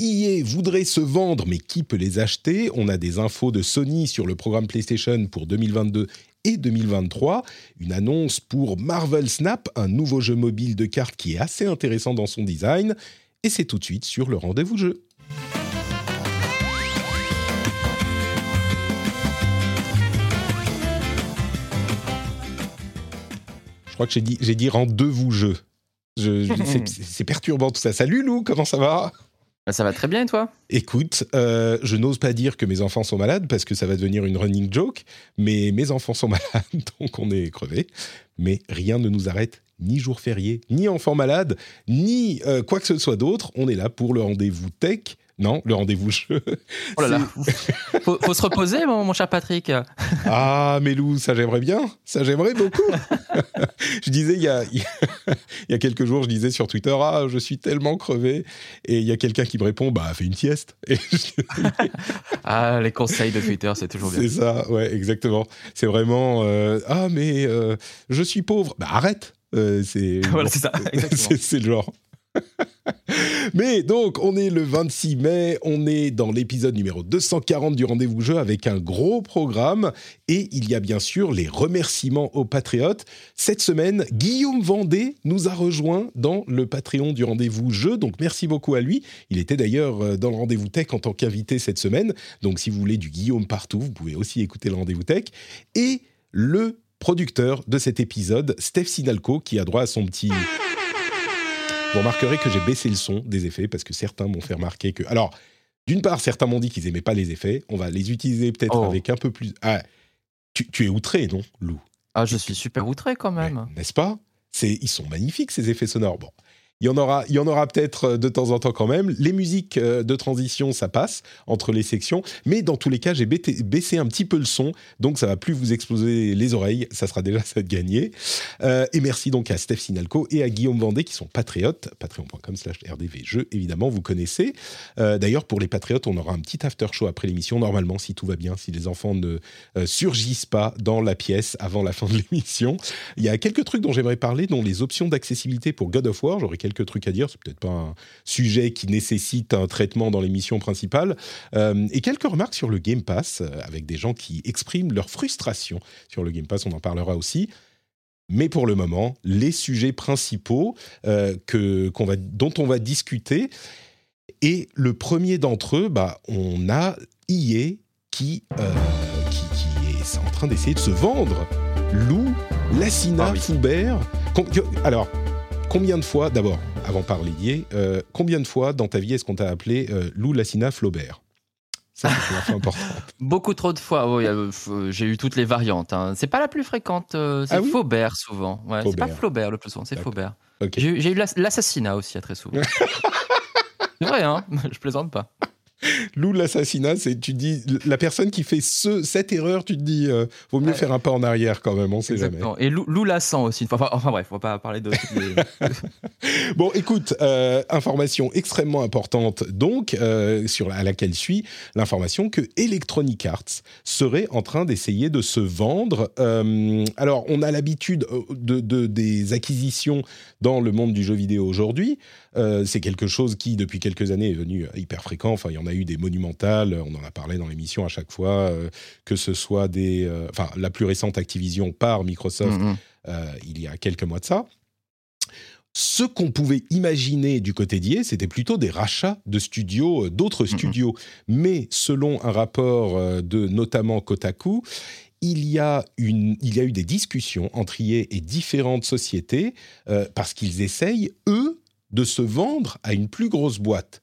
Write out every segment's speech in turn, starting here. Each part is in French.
EA voudrait se vendre, mais qui peut les acheter? On a des infos de Sony sur le programme PlayStation pour 2022 et 2023. Une annonce pour Marvel Snap, un nouveau jeu mobile de cartes qui est assez intéressant dans son design. Et c'est tout de suite sur le rendez-vous jeu. Je crois que j'ai dit, j'ai dit rendez-vous jeu. Je- je- c'est- c'est perturbant tout ça. Salut Lou, comment ça va? Ça va très bien et toi? Écoute, euh, je n'ose pas dire que mes enfants sont malades parce que ça va devenir une running joke, mais mes enfants sont malades, donc on est crevés. Mais rien ne nous arrête, ni jour férié, ni enfants malades, ni euh, quoi que ce soit d'autre. On est là pour le rendez-vous tech. Non, le rendez-vous jeu. Oh là là. faut, faut se reposer, mon, mon cher Patrick. Ah, mais Lou, ça j'aimerais bien. Ça j'aimerais beaucoup. je disais il y, a, il y a quelques jours, je disais sur Twitter, ah, je suis tellement crevé. Et il y a quelqu'un qui me répond, bah, fais une sieste. Et je- Ah, les conseils de Twitter, c'est toujours bien. C'est ça, ouais, exactement. C'est vraiment euh, ah mais euh, je suis pauvre. Bah arrête. Euh, c'est Voilà, le genre. mais donc on est le 26 mai, on est dans l'épisode numéro 240 du rendez-vous jeu avec un gros programme et il y a bien sûr les remerciements aux patriotes. Cette semaine, Guillaume Vendée nous a rejoint dans le Patreon du rendez-vous jeu, donc merci beaucoup à lui. Il était d'ailleurs euh, dans le rendez-vous tech en tant qu'invité cette semaine, donc si vous voulez du Guillaume partout, vous pouvez aussi écouter le rendez-vous tech. Et le producteur de cet épisode, Steph Sinalco, qui a droit à son petit... Vous remarquerez que j'ai baissé le son des effets parce que certains m'ont fait remarquer que... Alors, d'une part, certains m'ont dit qu'ils aimaient pas les effets. On va les utiliser peut-être Oh. avec un peu plus... Ah, tu, tu es outré, non, Lou? Ah, je suis super outré quand même. N'est-ce pas? C'est, Ils sont magnifiques, ces effets sonores. Bon, il y en aura, il y en aura peut-être euh, de temps en temps quand même. Les musiques euh, de transition, ça passe entre les sections. Mais dans tous les cas, j'ai baissé un petit peu le son. Donc, ça va plus vous exploser les oreilles. Ça sera déjà ça de gagner. Euh, et merci donc à Steph Sinalco et à Guillaume Vendée qui sont patriotes. Patreon.com slash rdvjeux, évidemment, vous connaissez. D'ailleurs, pour les patriotes, on aura un petit after show après l'émission, normalement, si tout va bien, si les enfants ne surgissent pas dans la pièce avant la fin de l'émission. Il y a quelques trucs dont j'aimerais parler, dont les options d'accessibilité pour God of War. J'aurais quelques trucs à dire. C'est peut-être pas un sujet qui nécessite un traitement dans l'émission principale. Euh, et quelques remarques sur le Game Pass, euh, avec des gens qui expriment leur frustration sur le Game Pass. On en parlera aussi. Mais pour le moment, les sujets principaux euh, que, qu'on va, dont on va discuter. Et le premier d'entre eux, bah, on a qui, euh, qui, qui est en train d'essayer de se vendre. Lou, Lassina, Ah oui. Foubert. Que- alors, combien de fois, d'abord, avant de parler euh, combien de fois dans ta vie est-ce qu'on t'a appelé euh, Lou, Lassina, Flaubert? Ça, c'est importante. Beaucoup trop de fois. Oh, euh, f- j'ai eu toutes les variantes. hein. C'est pas la plus fréquente. euh, c'est Ah oui? Faubert souvent. Ouais, c'est pas. Flaubert le plus souvent, c'est. Ok. J'ai eu- l'assassinat aussi, très souvent. c'est vrai, hein? Je plaisante pas. Lou, l'assassinat, c'est, tu dis, la personne qui fait ce, cette erreur, tu te dis, euh, vaut mieux Ouais. faire un pas en arrière quand même, on sait jamais. Exactement. Et Lou, Lou Lassan aussi. Enfin, enfin, bref, on va pas parler de. Bon, écoute, euh, information extrêmement importante, donc, euh, sur, à laquelle suit l'information que Electronic Arts serait en train d'essayer de se vendre. Euh, alors, on a l'habitude de, de- des acquisitions dans le monde du jeu vidéo aujourd'hui. Euh, c'est quelque chose qui, depuis quelques années, est devenu hyper fréquent. Enfin, il y en a eu des monumentales, on en a parlé dans l'émission à chaque fois, euh, que ce soit des... euh, Enfin, la plus récente Activision par Microsoft, Mhm. euh, il y a quelques mois de ça. Ce qu'on pouvait imaginer du côté d'IA, c'était plutôt des rachats de studios, euh, d'autres studios. Mais selon un rapport euh, de notamment Kotaku, il y, a une, il y a eu des discussions entre IA et différentes sociétés euh, parce qu'ils essayent, eux, de se vendre à une plus grosse boîte.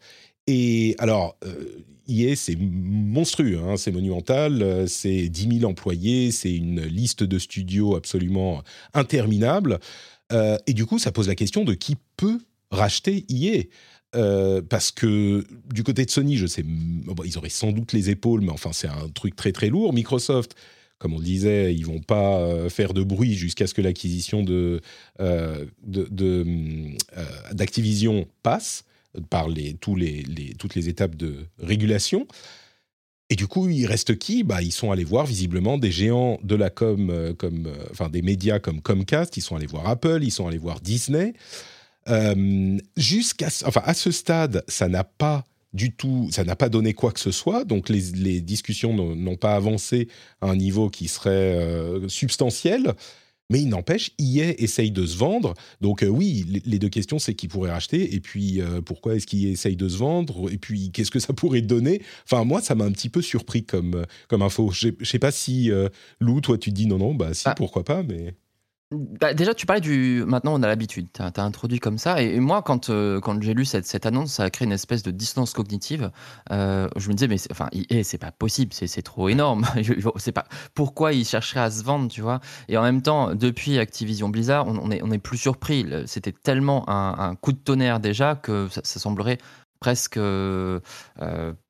Et alors, euh, EA, c'est monstrueux, hein, c'est monumental, euh, c'est 10 000 employés, c'est une liste de studios absolument interminable. Euh, et du coup, ça pose la question de qui peut racheter EA. Euh, parce que du côté de Sony, je sais, ils auraient sans doute les épaules, mais enfin c'est un truc très très lourd. Microsoft, comme on le disait, ils vont pas euh, faire de bruit jusqu'à ce que l'acquisition de, euh, d'Activision passe par les, tous les, toutes les étapes de régulation. Et du coup, il reste qui? Bah, Ils sont allés voir visiblement des géants de la com, comme, enfin des médias comme Comcast, ils sont allés voir Apple, ils sont allés voir Disney. Euh, jusqu'à, enfin, à ce stade, ça n'a pas du tout, ça n'a pas donné quoi que ce soit. Donc les, discussions n'ont pas avancé à un niveau qui serait euh, substantiel. Mais il n'empêche, EA essaye de se vendre. Donc euh, oui, les, deux questions, c'est qui pourrait racheter, et puis pourquoi est-ce qu'il essaye de se vendre, et puis qu'est-ce que ça pourrait donner? Enfin, moi, ça m'a un petit peu surpris comme, comme info. Je ne sais pas si, Lou, toi, tu te dis non, non, bah si, ah. pourquoi pas, mais... Bah, déjà, tu parlais du. Maintenant, on a l'habitude. Tu as, introduit comme ça. Et, moi, quand, euh, quand j'ai lu cette, cette, annonce, ça a créé une espèce de distance cognitive. Euh, je me disais, mais enfin, c'est pas possible, c'est trop énorme. pas pourquoi ils chercheraient à se vendre, tu vois? Et en même temps, depuis Activision Blizzard, on, on, est, on est plus surpris. C'était tellement un, coup de tonnerre déjà que ça semblerait presque euh,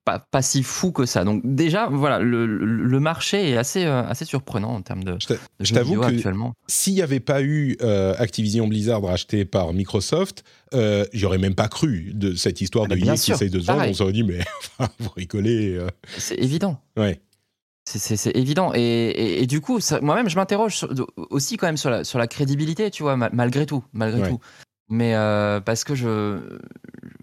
pas, pas, si fou que ça. Donc déjà, voilà, le, le marché est assez, euh, assez surprenant en termes de, je t'avoue que s'il n'y avait pas eu euh, Activision Blizzard racheté par Microsoft, euh, j'aurais même pas cru de cette histoire ah, de EA qui essaye de se vendre. On s'aurait dit, mais vous rigolez. C'est évident. Ouais. C'est évident. Et, et, du coup, moi-même, je m'interroge aussi quand même sur la, sur la crédibilité, tu vois, malgré tout. Malgré tout. Mais euh, parce que je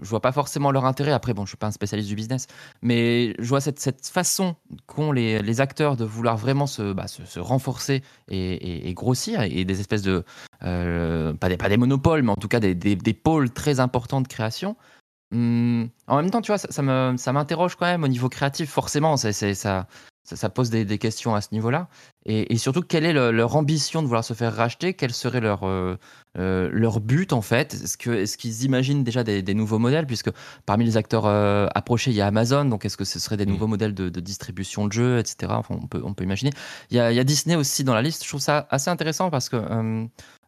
je vois pas forcément leur intérêt. Après, bon, je suis pas un spécialiste du business, mais je vois cette, cette façon qu'ont les, les, acteurs de vouloir vraiment se, bah, se, renforcer et, grossir, et des espèces de euh, pas des pas des monopoles, mais en tout cas des, des, des pôles très importants de création. Hum, en même temps, tu vois, ça, ça ça m'interroge quand même au niveau créatif. Forcément, ça ça, pose des, questions à ce niveau-là. Et, surtout, quelle est leur ambition de vouloir se faire racheter? Quel serait leur, euh, euh, leur but, en fait? Est-ce qu'ils est imaginent déjà des, nouveaux modèles? Puisque parmi les acteurs euh, approchés, il y a Amazon. Donc, est-ce que ce serait des mm. nouveaux modèles de, distribution de jeux, etc. Enfin, on peut, on peut imaginer. Il y, a, il y, a, Disney aussi dans la liste. Je trouve ça assez intéressant parce que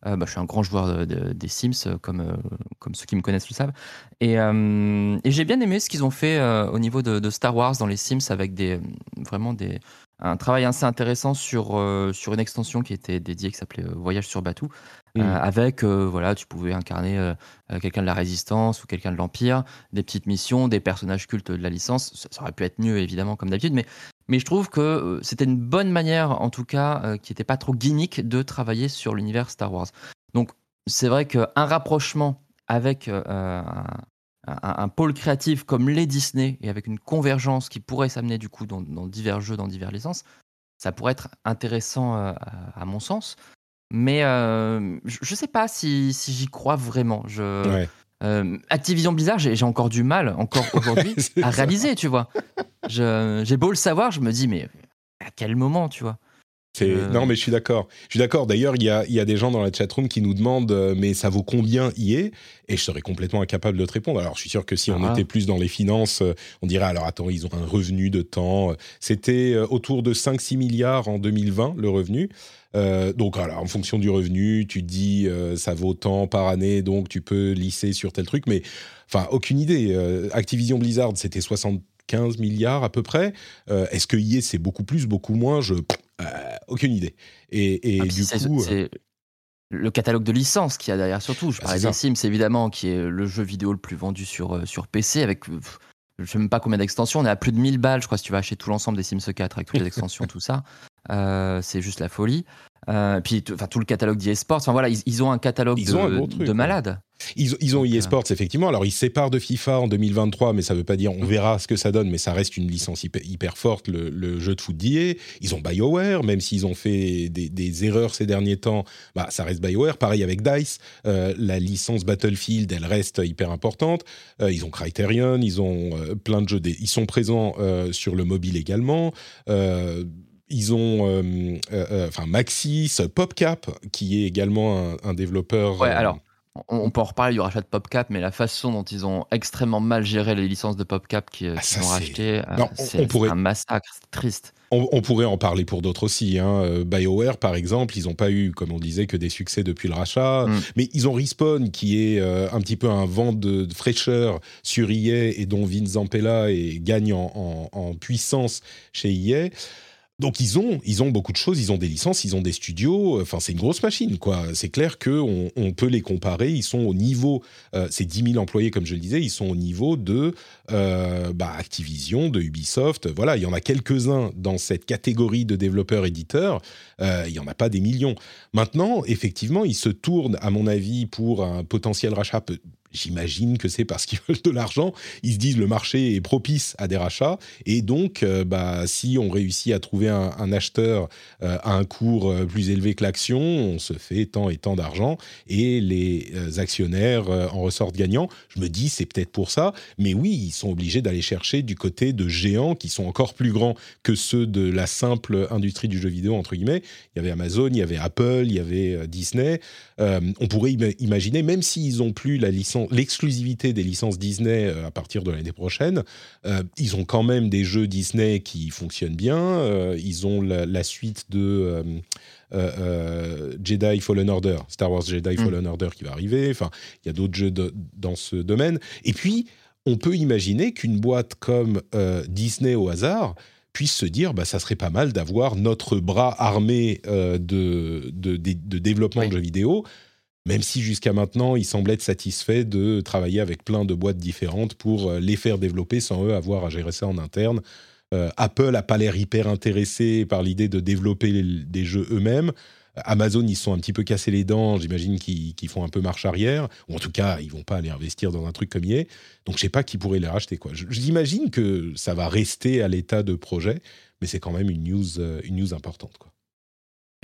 bah, je suis un grand joueur des Sims, comme, comme ceux qui me connaissent le savent. Et, et j'ai bien aimé ce qu'ils ont fait au niveau de, de, Star Wars dans les Sims avec des, vraiment des, un travail assez intéressant sur, euh, sur une extension qui était dédiée, qui s'appelait euh, Voyage sur Batou, euh, mmh. avec, voilà, tu pouvais incarner quelqu'un de la Résistance ou quelqu'un de l'Empire, des petites missions, des personnages cultes de la licence. Ça, aurait pu être mieux, évidemment, comme d'habitude, mais, mais je trouve que c'était une bonne manière, en tout cas, qui n'était pas trop gimmick, de travailler sur l'univers Star Wars. Donc, c'est vrai qu'un rapprochement avec un, un, pôle créatif comme les Disney et avec une convergence qui pourrait s'amener du coup dans, divers jeux, dans divers licences, ça pourrait être intéressant euh, à, mon sens. Mais euh, je ne sais pas si, j'y crois vraiment. Euh, Activision Blizzard, j'ai encore du mal, encore aujourd'hui, à réaliser, tu vois. J'ai beau le savoir, je me dis, mais à quel moment, tu vois? Euh. Non, mais je suis d'accord. Je suis d'accord. D'ailleurs, il y a, y a, des gens dans la chatroom qui nous demandent euh, mais ça vaut combien est? Et je serais complètement incapable de te répondre. Alors, je suis sûr que si on ah. était plus dans les finances, euh, on dirait alors attends, ils ont un revenu de temps. C'était autour de 5-6 milliards en 2020, le revenu. Donc, alors, en fonction du revenu, tu dis ça vaut tant par année, donc tu peux lisser sur tel truc. Mais, enfin, aucune idée. Activision Blizzard, c'était 75 milliards à peu près. Est-ce que EA, c'est beaucoup plus, beaucoup moins? Je euh, aucune idée. Et, ah, du coup. C'est le catalogue de licences qu'il y a derrière, surtout. Je bah, parlais des Sims, évidemment, qui est le jeu vidéo le plus vendu sur, euh, sur PC, avec. je sais même pas combien d'extensions. On est à plus de 1000 balles, je crois, si tu vas acheter tout l'ensemble des Sims 4 avec toutes les extensions, tout ça. Euh, c'est juste la folie. Euh, puis enfin tout le catalogue d'eSports. Enfin voilà, ils, ont un catalogue de, de malades. Ils, ils ont eSports euh, effectivement. Alors ils séparent de FIFA en 2023, mais ça veut pas dire on verra ce que ça donne. Mais ça reste une licence hyper, forte, le, jeu de foot d'IA. Ils ont BioWare, même s'ils ont fait des, erreurs ces derniers temps, bah ça reste BioWare. Pareil avec Dice, euh, la licence Battlefield, elle reste hyper importante. ils ont Criterion, ils ont plein de jeux. Ils sont présents sur le mobile également ils ont euh, euh, euh, enfin Maxis, PopCap, qui est également un, développeur. Ouais, alors On, peut en reparler du rachat de PopCap, mais la façon dont ils ont extrêmement mal géré les licences de PopCap qui, ah, ont racheté, c'est un massacre, c'est triste. On, pourrait en parler pour d'autres aussi. Hein. BioWare, par exemple, ils n'ont pas eu, comme on disait, que des succès depuis le rachat. Mm. Mais ils ont Respawn, qui est euh, un petit peu un vent de, fraîcheur sur EA et dont Vince Zampella et gagne en, en puissance chez EA. Donc ils ont, ils ont beaucoup de choses, ils ont des licences, ils ont des studios, enfin c'est une grosse machine quoi. C'est clair qu'on on peut les comparer, ils sont au niveau, euh, c'est 10 000 employés comme je le disais, ils sont au niveau de euh, bah, Activision, de Ubisoft, voilà, il y en a quelques-uns dans cette catégorie de développeurs-éditeurs, euh, il n'y en a pas des millions. Maintenant, effectivement, ils se tournent à mon avis pour un potentiel rachat J'imagine que c'est parce qu'ils veulent de l'argent. Ils se disent le marché est propice à des rachats et donc, euh, bah, si on réussit à trouver un, acheteur euh, à un cours euh, plus élevé que l'action, on se fait tant et tant d'argent et les actionnaires en ressortent gagnants. Je me dis c'est peut-être pour ça, mais oui, ils sont obligés d'aller chercher du côté de géants qui sont encore plus grands que ceux de la simple industrie du jeu vidéo entre guillemets. Il y avait Amazon, il y avait Apple, il y avait Disney. on pourrait imaginer, même s'ils ont plus la licence l'exclusivité des licences Disney euh, à partir de l'année prochaine. Euh, ils ont quand même des jeux Disney qui fonctionnent bien. Euh, ils ont la, suite de Jedi Fallen Order, Star Wars Jedi mm. Fallen Order qui va arriver. Enfin, il y a d'autres jeux dans ce domaine. Et puis, on peut imaginer qu'une boîte comme Disney au hasard puisse se dire bah ça serait pas mal d'avoir notre bras armé de, de, développement de jeux vidéo même si jusqu'à maintenant, ils semblaient être satisfaits de travailler avec plein de boîtes différentes pour euh, les faire développer sans eux avoir à gérer ça en interne. Euh, Apple n'a pas l'air hyper intéressé par l'idée de développer des jeux eux-mêmes. Amazon, ils sont un petit peu cassés les dents, j'imagine qu'ils font un peu marche arrière, ou en tout cas, ils vont pas aller investir dans un truc comme il est. Donc, je sais pas qui pourrait les racheter. J'imagine que ça va rester à l'état de projet, mais c'est quand même une news, euh, une news importante. Quoi.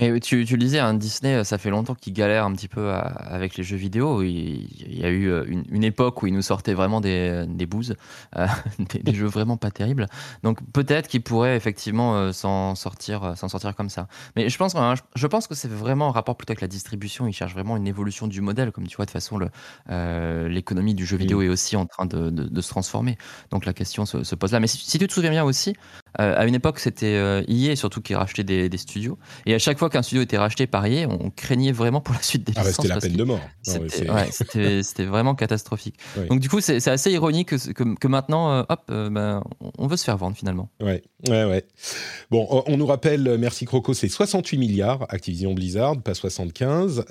Et tu, tu le disais, hein, Disney, ça fait longtemps qu'il galère un petit peu avec les jeux vidéo. Il, y a eu euh, une, époque où il nous sortait vraiment des, des bouses, euh, des, jeux vraiment pas terribles. Donc peut-être qu'il pourrait effectivement euh, s'en sortir, s'en sortir comme ça. Mais je pense, hein, je pense que c'est vraiment en rapport plutôt avec la distribution. Il cherche vraiment une évolution du modèle, comme tu vois de toute façon l'économie du jeu vidéo est aussi en train de, de, se transformer. Donc la question se, pose là. Mais si, tu te souviens bien aussi, à une époque c'était EA surtout qui rachetait des, des studios, et à chaque fois qu'un studio était racheté par EA, on craignait vraiment pour la suite des ah C'était la peine de mort. C'était vraiment catastrophique. Donc du coup, c'est assez ironique que, que, maintenant, euh, hop, euh, ben, on veut se faire vendre finalement. Ouais, ouais, ouais. Bon, on nous rappelle, euh, merci Croco, c'est 68 milliards Activision Blizzard, pas 75.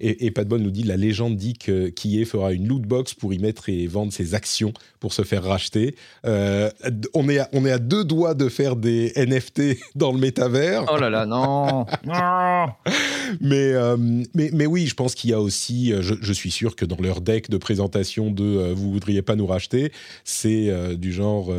et, et Pat Bonne nous dit, la légende dit que Kie fera une loot box pour y mettre et vendre ses actions pour se faire racheter. on, est à, on est à deux doigts de faire des NFT dans le métavers. Oh là là, non mais, euh, mais, mais oui, je pense qu'il y a aussi, euh, je, suis sûr que dans leur deck de présentation de euh, vous voudriez pas nous racheter, c'est du genre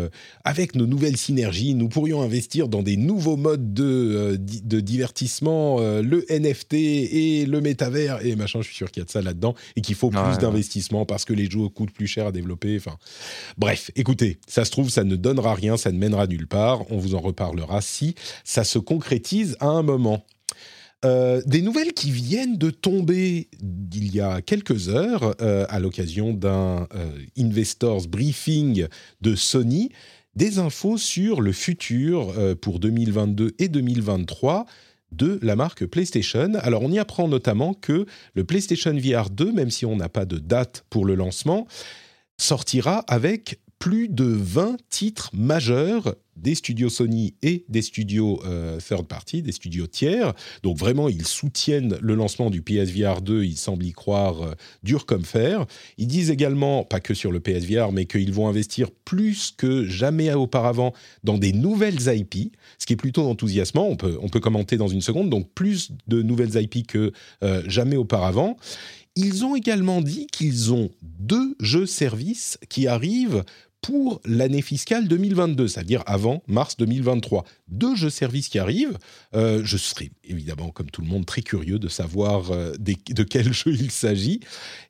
avec nos nouvelles synergies, nous pourrions investir dans des nouveaux modes de, de divertissement, le NFT et le métavers et machin. Je suis sûr qu'il y a de ça là-dedans et qu'il faut plus d'investissement parce que les jeux coûtent plus cher à développer. Enfin, bref, écoutez, ça se trouve, ça ne donnera rien, ça ne mènera nulle part. On vous en reparlera si ça se concrétise à un moment. Euh, des nouvelles qui viennent de tomber il y a quelques heures euh, à l'occasion d'un euh, investors briefing de Sony, des infos sur le futur pour 2022 et 2023 de la marque PlayStation. Alors on y apprend notamment que le PlayStation VR 2, même si on n'a pas de date pour le lancement, sortira avec plus de 20 titres majeurs des studios Sony et des studios euh, third party, des studios tiers. Donc vraiment, ils soutiennent le lancement du PSVR 2, ils semblent y croire euh, dur comme fer. Ils disent également, pas que sur le PSVR, mais qu'ils vont investir plus que jamais auparavant dans des nouvelles IP, ce qui est plutôt enthousiasmant, on peut, on peut commenter dans une seconde, donc plus de nouvelles IP que euh, jamais auparavant. Ils ont également dit qu'ils ont deux jeux-services qui arrivent pour l'année fiscale 2022, c'est-à-dire avant mars 2023. deux jeux services qui arrivent. Euh, je serai évidemment, comme tout le monde, très curieux de savoir euh, de quel jeu il s'agit.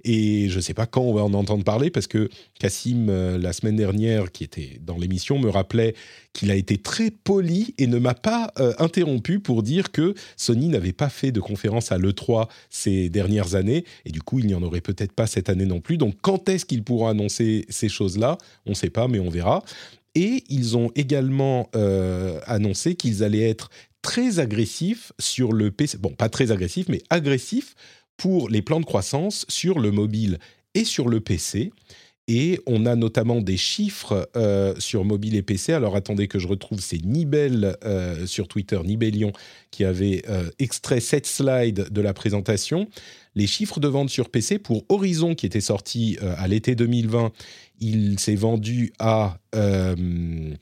Et je ne sais pas quand on va en entendre parler, parce que Cassim, euh, la semaine dernière, qui était dans l'émission, me rappelait qu'il a été très poli et ne m'a pas interrompu pour dire que Sony n'avait pas fait de conférence à l'E3 ces dernières années. Et du coup, il n'y en aurait peut-être pas cette année non plus. Donc, quand est-ce qu'ils pourront annoncer ces choses-là? Pas, mais on verra. Et ils ont également euh, annoncé qu'ils allaient être très agressifs sur le PC. Bon, pas très agressifs, mais agressifs pour les plans de croissance sur le mobile et sur le PC. Et on a notamment des chiffres euh, sur mobile et PC. Alors attendez que je retrouve, c'est Nibel euh, sur Twitter, Nibelion, qui avait extrait cette slide de la présentation. Les chiffres de vente sur PC pour Horizon, qui était sorti à l'été 2020, il s'est vendu à, euh,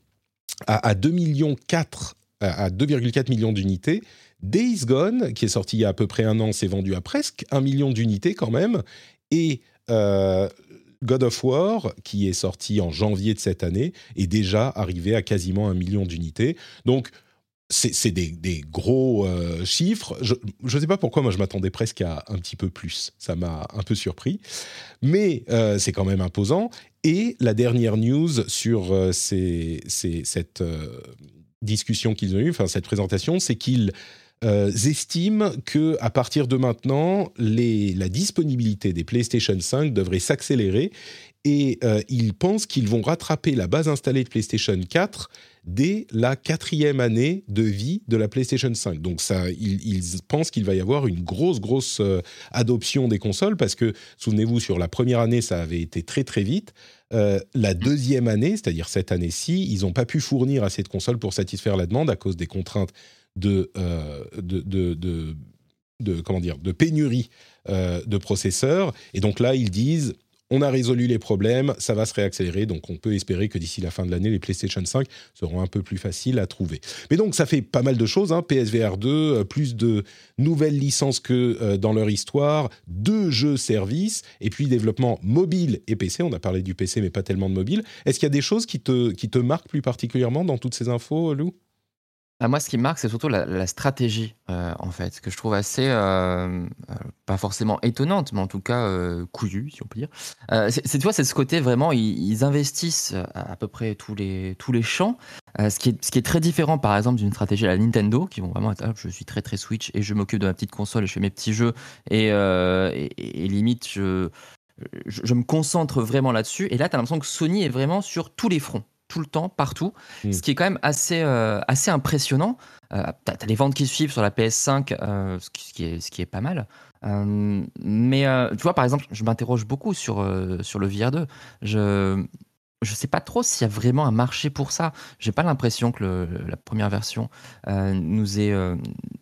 à, 2 millions 4, à 2,4 millions d'unités. Days Gone, qui est sorti il y a à peu près un an, s'est vendu à presque un million d'unités quand même. Et euh, God of War, qui est sorti en janvier de cette année, est déjà arrivé à quasiment un million d'unités. Donc, c'est des, gros euh, chiffres. Je ne sais pas pourquoi, moi je m'attendais presque à un petit peu plus. Ça m'a un peu surpris. Mais euh, c'est quand même imposant. Et la dernière news sur euh, cette discussion qu'ils ont eue, enfin cette présentation, c'est qu'ils estiment que à partir de maintenant, la disponibilité des PlayStation 5 devrait s'accélérer et ils pensent qu'ils vont rattraper la base installée de PlayStation 4 dès la quatrième année de vie de la PlayStation 5. Donc ils, pensent qu'il va y avoir une grosse, grosse euh, adoption des consoles parce que, souvenez-vous, sur la première année, ça avait été très, très vite. Euh, la deuxième année, c'est-à-dire cette année-ci, ils n'ont pas pu fournir assez de consoles pour satisfaire la demande à cause des contraintes de, euh, de, de, comment dire, de pénurie de processeurs. Et donc là, ils disent on a résolu les problèmes, ça va se réaccélérer, donc on peut espérer que d'ici la fin de l'année, les PlayStation 5 seront un peu plus faciles à trouver. Mais donc ça fait pas mal de choses, hein. PSVR 2, euh, plus de nouvelles licences que euh, dans leur histoire, deux jeux services, et puis développement mobile et PC, on a parlé du PC mais pas tellement de mobile. Est-ce qu'il y a des choses qui te, qui te marquent plus particulièrement dans toutes ces infos, Lou? Ah, moi, ce qui me marque, c'est surtout la, stratégie, euh, en fait, que je trouve assez, euh, euh, pas forcément étonnante, mais en tout cas couillue, si on peut dire. c'est, tu vois, c'est ce côté vraiment, ils, investissent à, peu près tous les, tous les champs, ce, qui est, ce qui est très différent, par exemple, d'une stratégie à la Nintendo, qui vont vraiment être, je suis très très Switch et je m'occupe de ma petite console et je fais mes petits jeux et, limite, je, je, me concentre vraiment là-dessus. Et là, tu as l'impression que Sony est vraiment sur tous les fronts tout le temps, partout, hmm. ce qui est quand même assez, euh, assez impressionnant. Euh, tu as, les ventes qui suivent sur la PS5, euh, ce, qui, est, ce qui est pas mal. mais tu vois, par exemple, je m'interroge beaucoup sur, sur le VR2. Je je sais pas trop s'il y a vraiment un marché pour ça. J'ai pas l'impression que la première version nous, ait,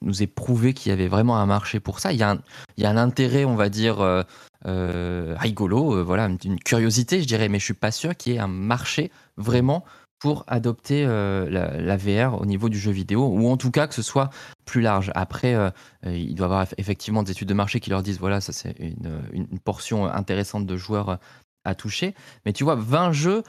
nous ait prouvé qu'il y avait vraiment un marché pour ça. Il y a un, il y a un intérêt, on va dire, euh, rigolo, euh, voilà, une curiosité, je dirais, mais je suis pas sûr qu'il y ait un marché vraiment pour adopter euh, la, VR au niveau du jeu vidéo, ou en tout cas que ce soit plus large. Après, il doit y avoir effectivement des études de marché qui leur disent, voilà, ça c'est une, portion intéressante de joueurs à toucher. Mais tu vois, 20 jeux,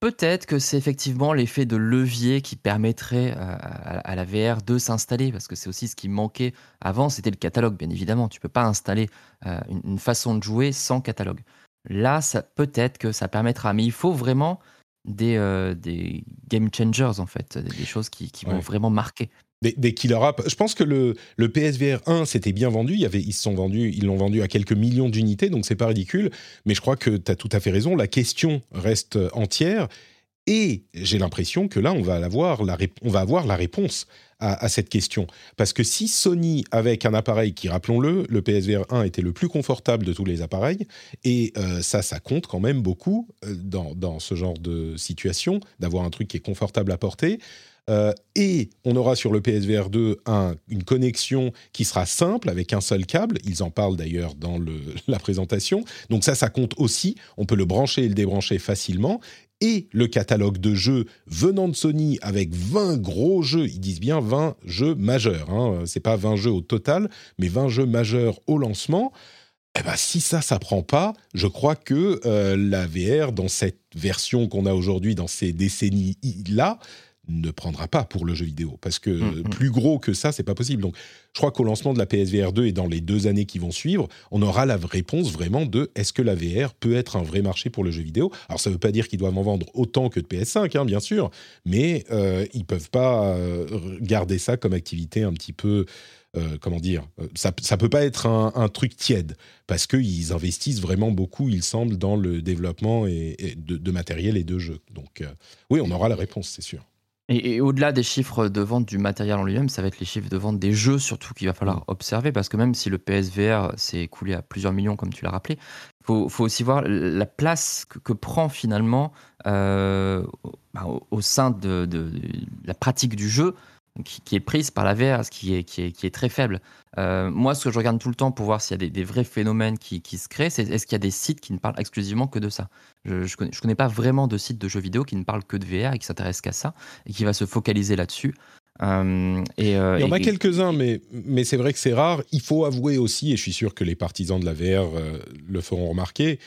Peut-être que c'est effectivement l'effet de levier qui permettrait euh, à, la VR de s'installer, parce que c'est aussi ce qui manquait avant, c'était le catalogue, bien évidemment. Tu peux pas installer euh, une, façon de jouer sans catalogue. Là, ça peut-être que ça permettra, mais il faut vraiment des, euh, des game changers en fait, des choses qui, vont vraiment marquer. Des, killer apps. Je pense que le, le PSVR 1 s'était bien vendu. Il y avait, ils sont vendus, ils l'ont vendu à quelques millions d'unités, donc c'est pas ridicule. Mais je crois que tu as tout à fait raison. La question reste entière. Et j'ai l'impression que là, on va, avoir la, réponse à, cette question. Parce que si Sony, avec un appareil qui, rappelons-le, le PSVR 1 était le plus confortable de tous les appareils, et euh, ça, ça compte quand même beaucoup euh, dans, dans, ce genre de situation, d'avoir un truc qui est confortable à porter. Euh, et on aura sur le PSVR 2 une connexion qui sera simple avec un seul câble. Ils en parlent d'ailleurs dans la présentation. Donc ça, ça compte aussi. On peut le brancher et le débrancher facilement. Et le catalogue de jeux venant de Sony avec 20 gros jeux, ils disent bien 20 jeux majeurs. Hein. C'est pas 20 jeux au total, mais 20 jeux majeurs au lancement. Eh ben, si ça, ça prend pas, je crois que euh, la VR, dans cette version qu'on a aujourd'hui, dans ces décennies-là, ne prendra pas pour le jeu vidéo parce que Mm, mm. plus gros que ça, c'est pas possible. Donc, je crois qu'au lancement de la PSVR 2 et dans les deux années qui vont suivre, on aura la réponse vraiment de est-ce que la VR peut être un vrai marché pour le jeu vidéo? Alors, ça veut pas dire qu'ils doivent en vendre autant que de PS5, hein, bien sûr, mais euh, ils peuvent pas euh, garder ça comme activité un petit peu. euh, comment dire euh, Ça ça peut pas être un, un truc tiède parce qu'ils investissent vraiment beaucoup, il semble, dans le développement et, et de, de matériel et de jeux. Donc, euh, oui, on aura la réponse, c'est sûr. Et, et au-delà des chiffres de vente du matériel en lui-même, ça va être les chiffres de vente des jeux surtout qu'il va falloir observer parce que même si le PSVR s'est écoulé à plusieurs millions comme tu l'as rappelé, il faut, faut aussi voir la place que, que prend finalement euh, au- bah, au, au sein de, de- de la pratique du jeu qui, qui est prise par la VR, ce qui est, qui est, qui est très faible. Euh, moi, ce que je regarde tout le temps pour voir s'il y a des, des vrais phénomènes qui, qui se créent, c'est est-ce qu'il y a des sites qui ne parlent exclusivement que de ça? Je, je connais, pas vraiment de sites de jeux vidéo qui ne parlent que de VR et qui s'intéressent qu'à ça et qui va se focaliser là-dessus. Euh, et, euh, Il y en a quelques-uns, mais, mais c'est vrai que c'est rare. Il faut avouer aussi, et je suis sûr que les partisans de la VR le feront remarquer,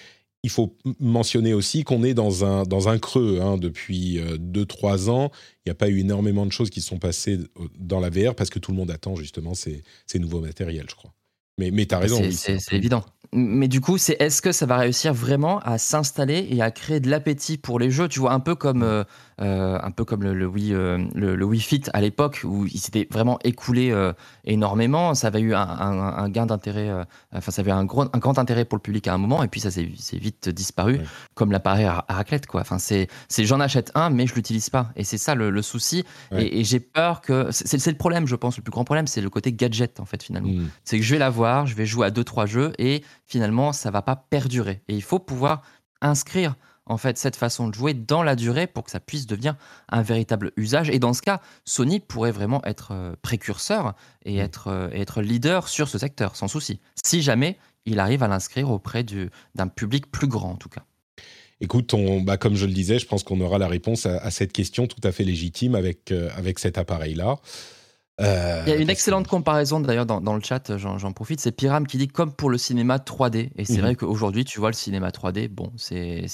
il faut mentionner aussi qu'on est dans un, dans un creux. hein. depuis 2-3 ans, il n'y a pas eu énormément de choses qui se sont passées euh, dans la VR parce que tout le monde attend justement ces, ces nouveaux matériels, je crois. Mais, mais tu as raison. C'est- oui, évident. Mais du coup, c'est est-ce que ça va réussir vraiment à s'installer et à créer de l'appétit pour les jeux? Tu vois, un peu comme, euh, euh, un peu comme le, le Wii, euh, le, le Wii Fit à l'époque, où il s'était vraiment écoulé euh, énormément. Ça avait eu un, un- un gain d'intérêt, enfin, ça avait un, gros, un grand intérêt pour le public à un moment, et puis ça s'est vite disparu, comme l'appareil à, à raclette. Quoi. Enfin, c'est j'en achète un, mais je l'utilise pas. Et c'est ça le, le souci. Et, et j'ai peur que. C'est le problème, je pense. Le plus grand problème, c'est le côté gadget, en fait, finalement Mm. c'est que je vais la voir, je vais jouer à deux trois jeux et finalement ça va pas perdurer. Et il faut pouvoir inscrire en fait cette façon de jouer dans la durée pour que ça puisse devenir un véritable usage. Et dans ce cas, Sony pourrait vraiment être euh, précurseur et être, euh, être leader sur ce secteur, sans souci. Si jamais il arrive à l'inscrire auprès du- d'un public plus grand en tout cas. Écoute, on, bah, comme je le disais, je pense qu'on aura la réponse à, à cette question tout à fait légitime avec, euh, avec cet appareil-là. Euh, Il y a une excellente comparaison d'ailleurs dans, dans le chat, j'en j'en profite, c'est Pyram qui dit comme pour le cinéma 3D. Et c'est Mhm. vrai qu'aujourd'hui, tu vois, le cinéma 3D, bon, c'est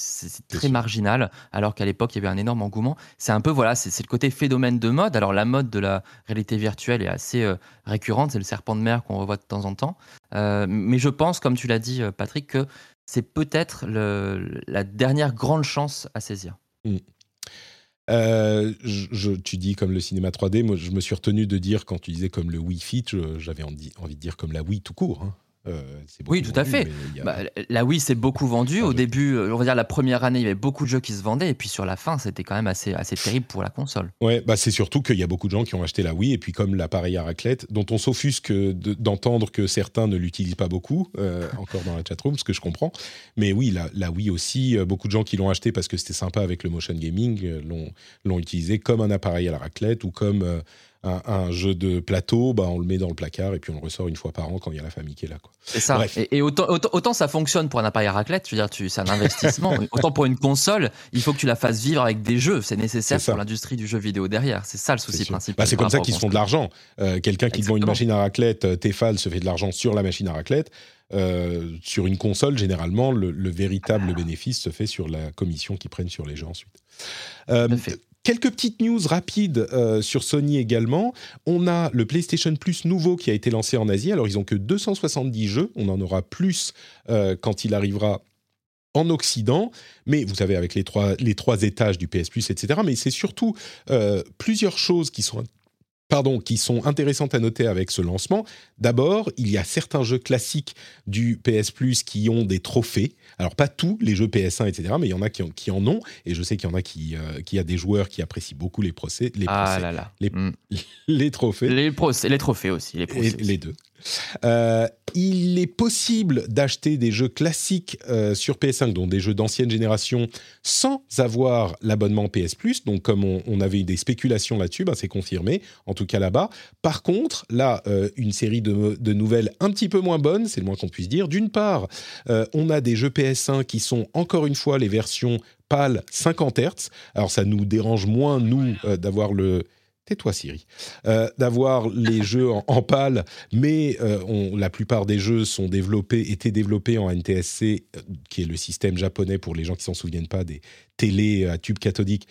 très marginal, alors qu'à l'époque, il y avait un énorme engouement. C'est un peu, voilà, c'est le côté phénomène de mode. Alors la mode de la réalité virtuelle est assez euh, récurrente, c'est le serpent de mer qu'on revoit de temps en temps. Euh, mais je pense, comme tu l'as dit, Patrick, que c'est peut-être la dernière grande chance à saisir. Euh, je, tu dis comme le cinéma 3D, moi je me suis retenu de dire quand tu disais comme le Wii Fit, j'avais envie, envie de dire comme la Wii tout court. hein. Euh, c'est Oui, tout à vendu, fait. a- Bah, la Wii s'est beaucoup vendue. Ah, Au début, euh, on va dire la première année, il y avait beaucoup de jeux qui se vendaient. Et puis sur la fin, c'était quand même assez, assez terrible pour la console. Ouais, bah c'est surtout qu'il y a beaucoup de gens qui ont acheté la Wii et puis comme l'appareil à raclette, dont on s'offusque de- d'entendre que certains ne l'utilisent pas beaucoup, euh, encore dans la chatroom, ce que je comprends. Mais oui, la, la Wii aussi, beaucoup de gens qui l'ont acheté parce que c'était sympa avec le motion gaming l'ont l'ont utilisé comme un appareil à la raclette ou comme un, un jeu de plateau. Bah on le met dans le placard et puis on le ressort une fois par an quand il y a la famille qui est là. C'est ça. Bref. Et, et autant, autant, autant ça fonctionne pour un appareil à raclette, je veux dire, tu- c'est un investissement. autant pour une console, il faut que tu la fasses vivre avec des jeux. C'est nécessaire pour l'industrie du jeu vidéo derrière. C'est ça le souci principal. Bah, c'est comme ça qu'ils se font de l'argent. Euh, Quelqu'un qui vend une machine à raclette, euh, Tefal se fait de l'argent sur la machine à raclette. Euh, sur une console, généralement, le, le véritable bénéfice se fait sur la commission qu'ils prennent sur les jeux ensuite. Euh. Quelques petites news rapides euh, sur Sony également. On a le PlayStation Plus nouveau qui a été lancé en Asie. Alors, ils ont que 270 jeux. On en aura plus euh, quand il arrivera en Occident, mais vous savez, avec les trois, les trois étages du PS Plus, etc. Mais c'est surtout euh, plusieurs choses qui sont, pardon, qui sont intéressantes à noter avec ce lancement. D'abord, il y a certains jeux classiques du PS Plus qui ont des trophées. Alors, pas tous les jeux PS1, etc., mais il y en a qui en, qui en ont, et je sais qu'il y en a qui, euh, qui a des joueurs qui apprécient beaucoup les procès, les, Ah procès- là là. les- Mm. les trophées. Les, procès- les trophées aussi. Les, Et procès aussi. les deux. Euh, il est possible d'acheter des jeux classiques euh, sur PS5, donc des jeux d'ancienne génération, sans avoir l'abonnement PS Plus. Donc, comme on, avait eu des spéculations là-dessus, ben, c'est confirmé, en tout cas là-bas. Par contre, là, euh, une série de, de nouvelles un petit peu moins bonnes, c'est le moins qu'on puisse dire. D'une part, on a des jeux PS1 qui sont encore une fois les versions PAL 50 Hz. Alors, ça nous dérange moins, nous, d'avoir le. Tais-toi, Siri. Euh, d'avoir les jeux en, en PAL, mais euh, on- la plupart des jeux sont développés, étaient développés en NTSC, euh, qui est le système japonais pour les gens qui s'en souviennent pas des télés à tube cathodique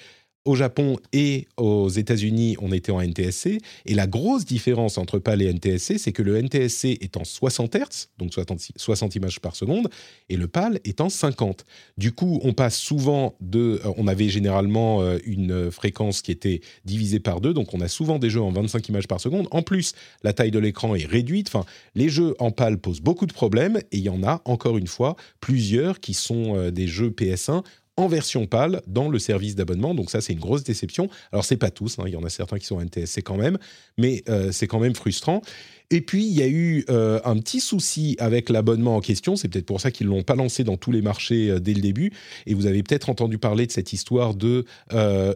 au Japon et aux États-Unis, on était en NTSC. Et la grosse différence entre PAL et NTSC, c'est que le NTSC est en 60 Hz, donc 60 images par seconde, et le PAL est en 50. Du coup, on passe souvent de. Euh, on avait généralement euh, une fréquence qui était divisée par deux, donc on a souvent des jeux en 25 images par seconde. En plus, la taille de l'écran est réduite. Enfin, les jeux en PAL posent beaucoup de problèmes, et il y en a, encore une fois, plusieurs qui sont euh, des jeux PS1 en version PAL dans le service d'abonnement. Donc ça, c'est une grosse déception. Alors, c'est pas tous, hein. il y en a certains qui sont NTSC quand même, mais euh, c'est quand même frustrant. Et puis, il y a eu euh, un petit souci avec l'abonnement en question. C'est peut-être pour ça qu'ils ne l'ont pas lancé dans tous les marchés euh, dès le début. Et vous avez peut-être entendu parler de cette histoire de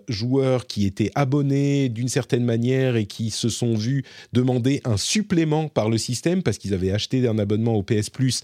joueurs qui étaient abonnés d'une certaine manière et qui se sont vus demander un supplément par le système parce qu'ils avaient acheté un abonnement au PS Plus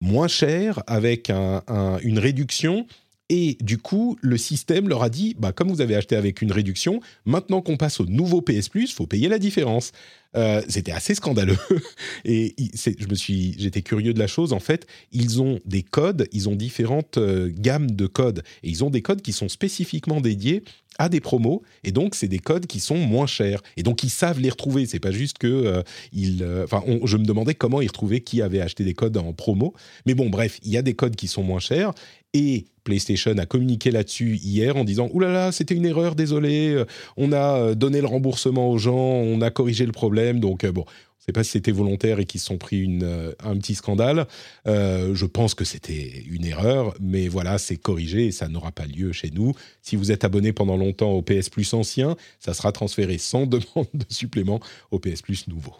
moins cher avec une réduction et du coup, le système leur a dit, bah, comme vous avez acheté avec une réduction, maintenant qu'on passe au nouveau PS Plus, faut payer la différence. Euh, c'était assez scandaleux. Et je me suis, j'étais curieux de la chose. En fait, ils ont des codes, ils ont différentes euh, gammes de codes, et ils ont des codes qui sont spécifiquement dédiés à des promos, et donc c'est des codes qui sont moins chers. Et donc ils savent les retrouver. C'est pas juste que euh, ils. Enfin, je me demandais comment ils retrouvaient qui avait acheté des codes en promo. Mais bon, bref, il y a des codes qui sont moins chers, et PlayStation a communiqué là-dessus hier en disant Ouh là là, c'était une erreur, désolé, euh, on a euh, donné le remboursement aux gens, on a corrigé le problème. Donc, euh, bon, je ne sais pas si c'était volontaire et qu'ils se sont pris un petit scandale. je pense que c'était une erreur, mais voilà, c'est corrigé et ça n'aura pas lieu chez nous. Si vous êtes abonné pendant longtemps au PS Plus ancien, ça sera transféré sans demande de supplément au PS Plus nouveau.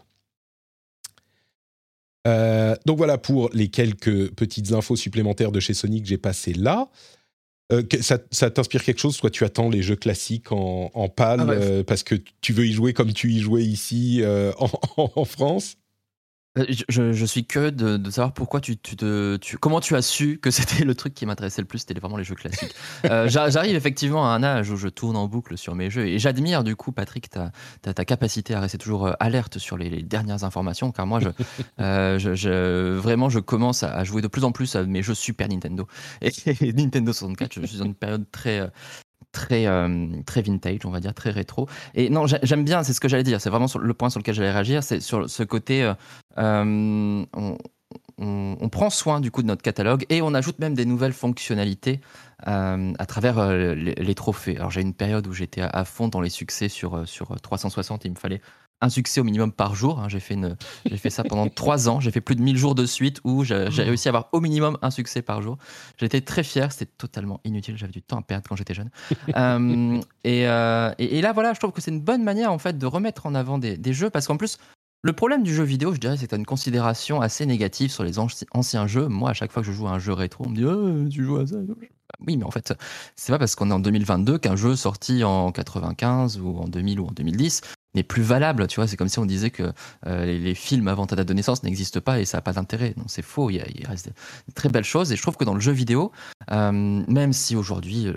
Euh, donc voilà pour les quelques petites infos supplémentaires de chez Sony que j'ai passées là. Euh, ça, t'inspire quelque chose? Soit tu attends les jeux classiques en, en PAL ah euh, parce que tu veux y jouer comme tu y jouais ici en, France? Euh, je, suis que de, savoir pourquoi tu, te, comment tu as su que c'était le truc qui m'intéressait le plus, c'était vraiment les jeux classiques. Euh, j'arrive effectivement à un âge où je tourne en boucle sur mes jeux et j'admire du coup, Patrick, ta, ta, capacité à rester toujours euh, alerte sur les, dernières informations, car moi, je, vraiment, je commence à jouer de plus en plus à mes jeux Super Nintendo et, et Nintendo 64. Je suis dans une période très, très, euh, très vintage, on va dire, très rétro. Et non, j'aime bien, c'est ce que j'allais dire, c'est vraiment le point sur lequel j'allais réagir, c'est sur ce côté, euh, euh, on, prend soin du coup de notre catalogue et on ajoute même des nouvelles fonctionnalités à travers les, trophées. Alors j'ai une période où j'étais à, fond dans les succès sur, sur 360, il me fallait un succès au minimum par jour. Hein. J'ai fait, une, j'ai fait ça pendant trois ans. J'ai fait plus de 1000 jours de suite où j'ai, réussi à avoir au minimum un succès par jour. J'étais très fier. C'était totalement inutile. J'avais du temps à perdre quand j'étais jeune. Euh, euh, et, et, là, voilà, je trouve que c'est une bonne manière en fait de remettre en avant des, des jeux parce qu'en plus, le problème du jeu vidéo, je dirais, c'est que tu as une considération assez négative sur les anciens jeux. Moi, à chaque fois que je joue à un jeu rétro, on me dit oh, Tu joues à ça Oui, mais en fait, c'est pas parce qu'on est en 2022 qu'un jeu sorti en 95 ou en 2000 ou en 2010 n'est plus valable. Tu vois, c'est comme si on disait que euh, les, films avant ta date de naissance n'existent pas et ça n'a pas d'intérêt. Non, c'est faux. Il, reste de très belles choses. Et je trouve que dans le jeu vidéo, euh, même si aujourd'hui euh,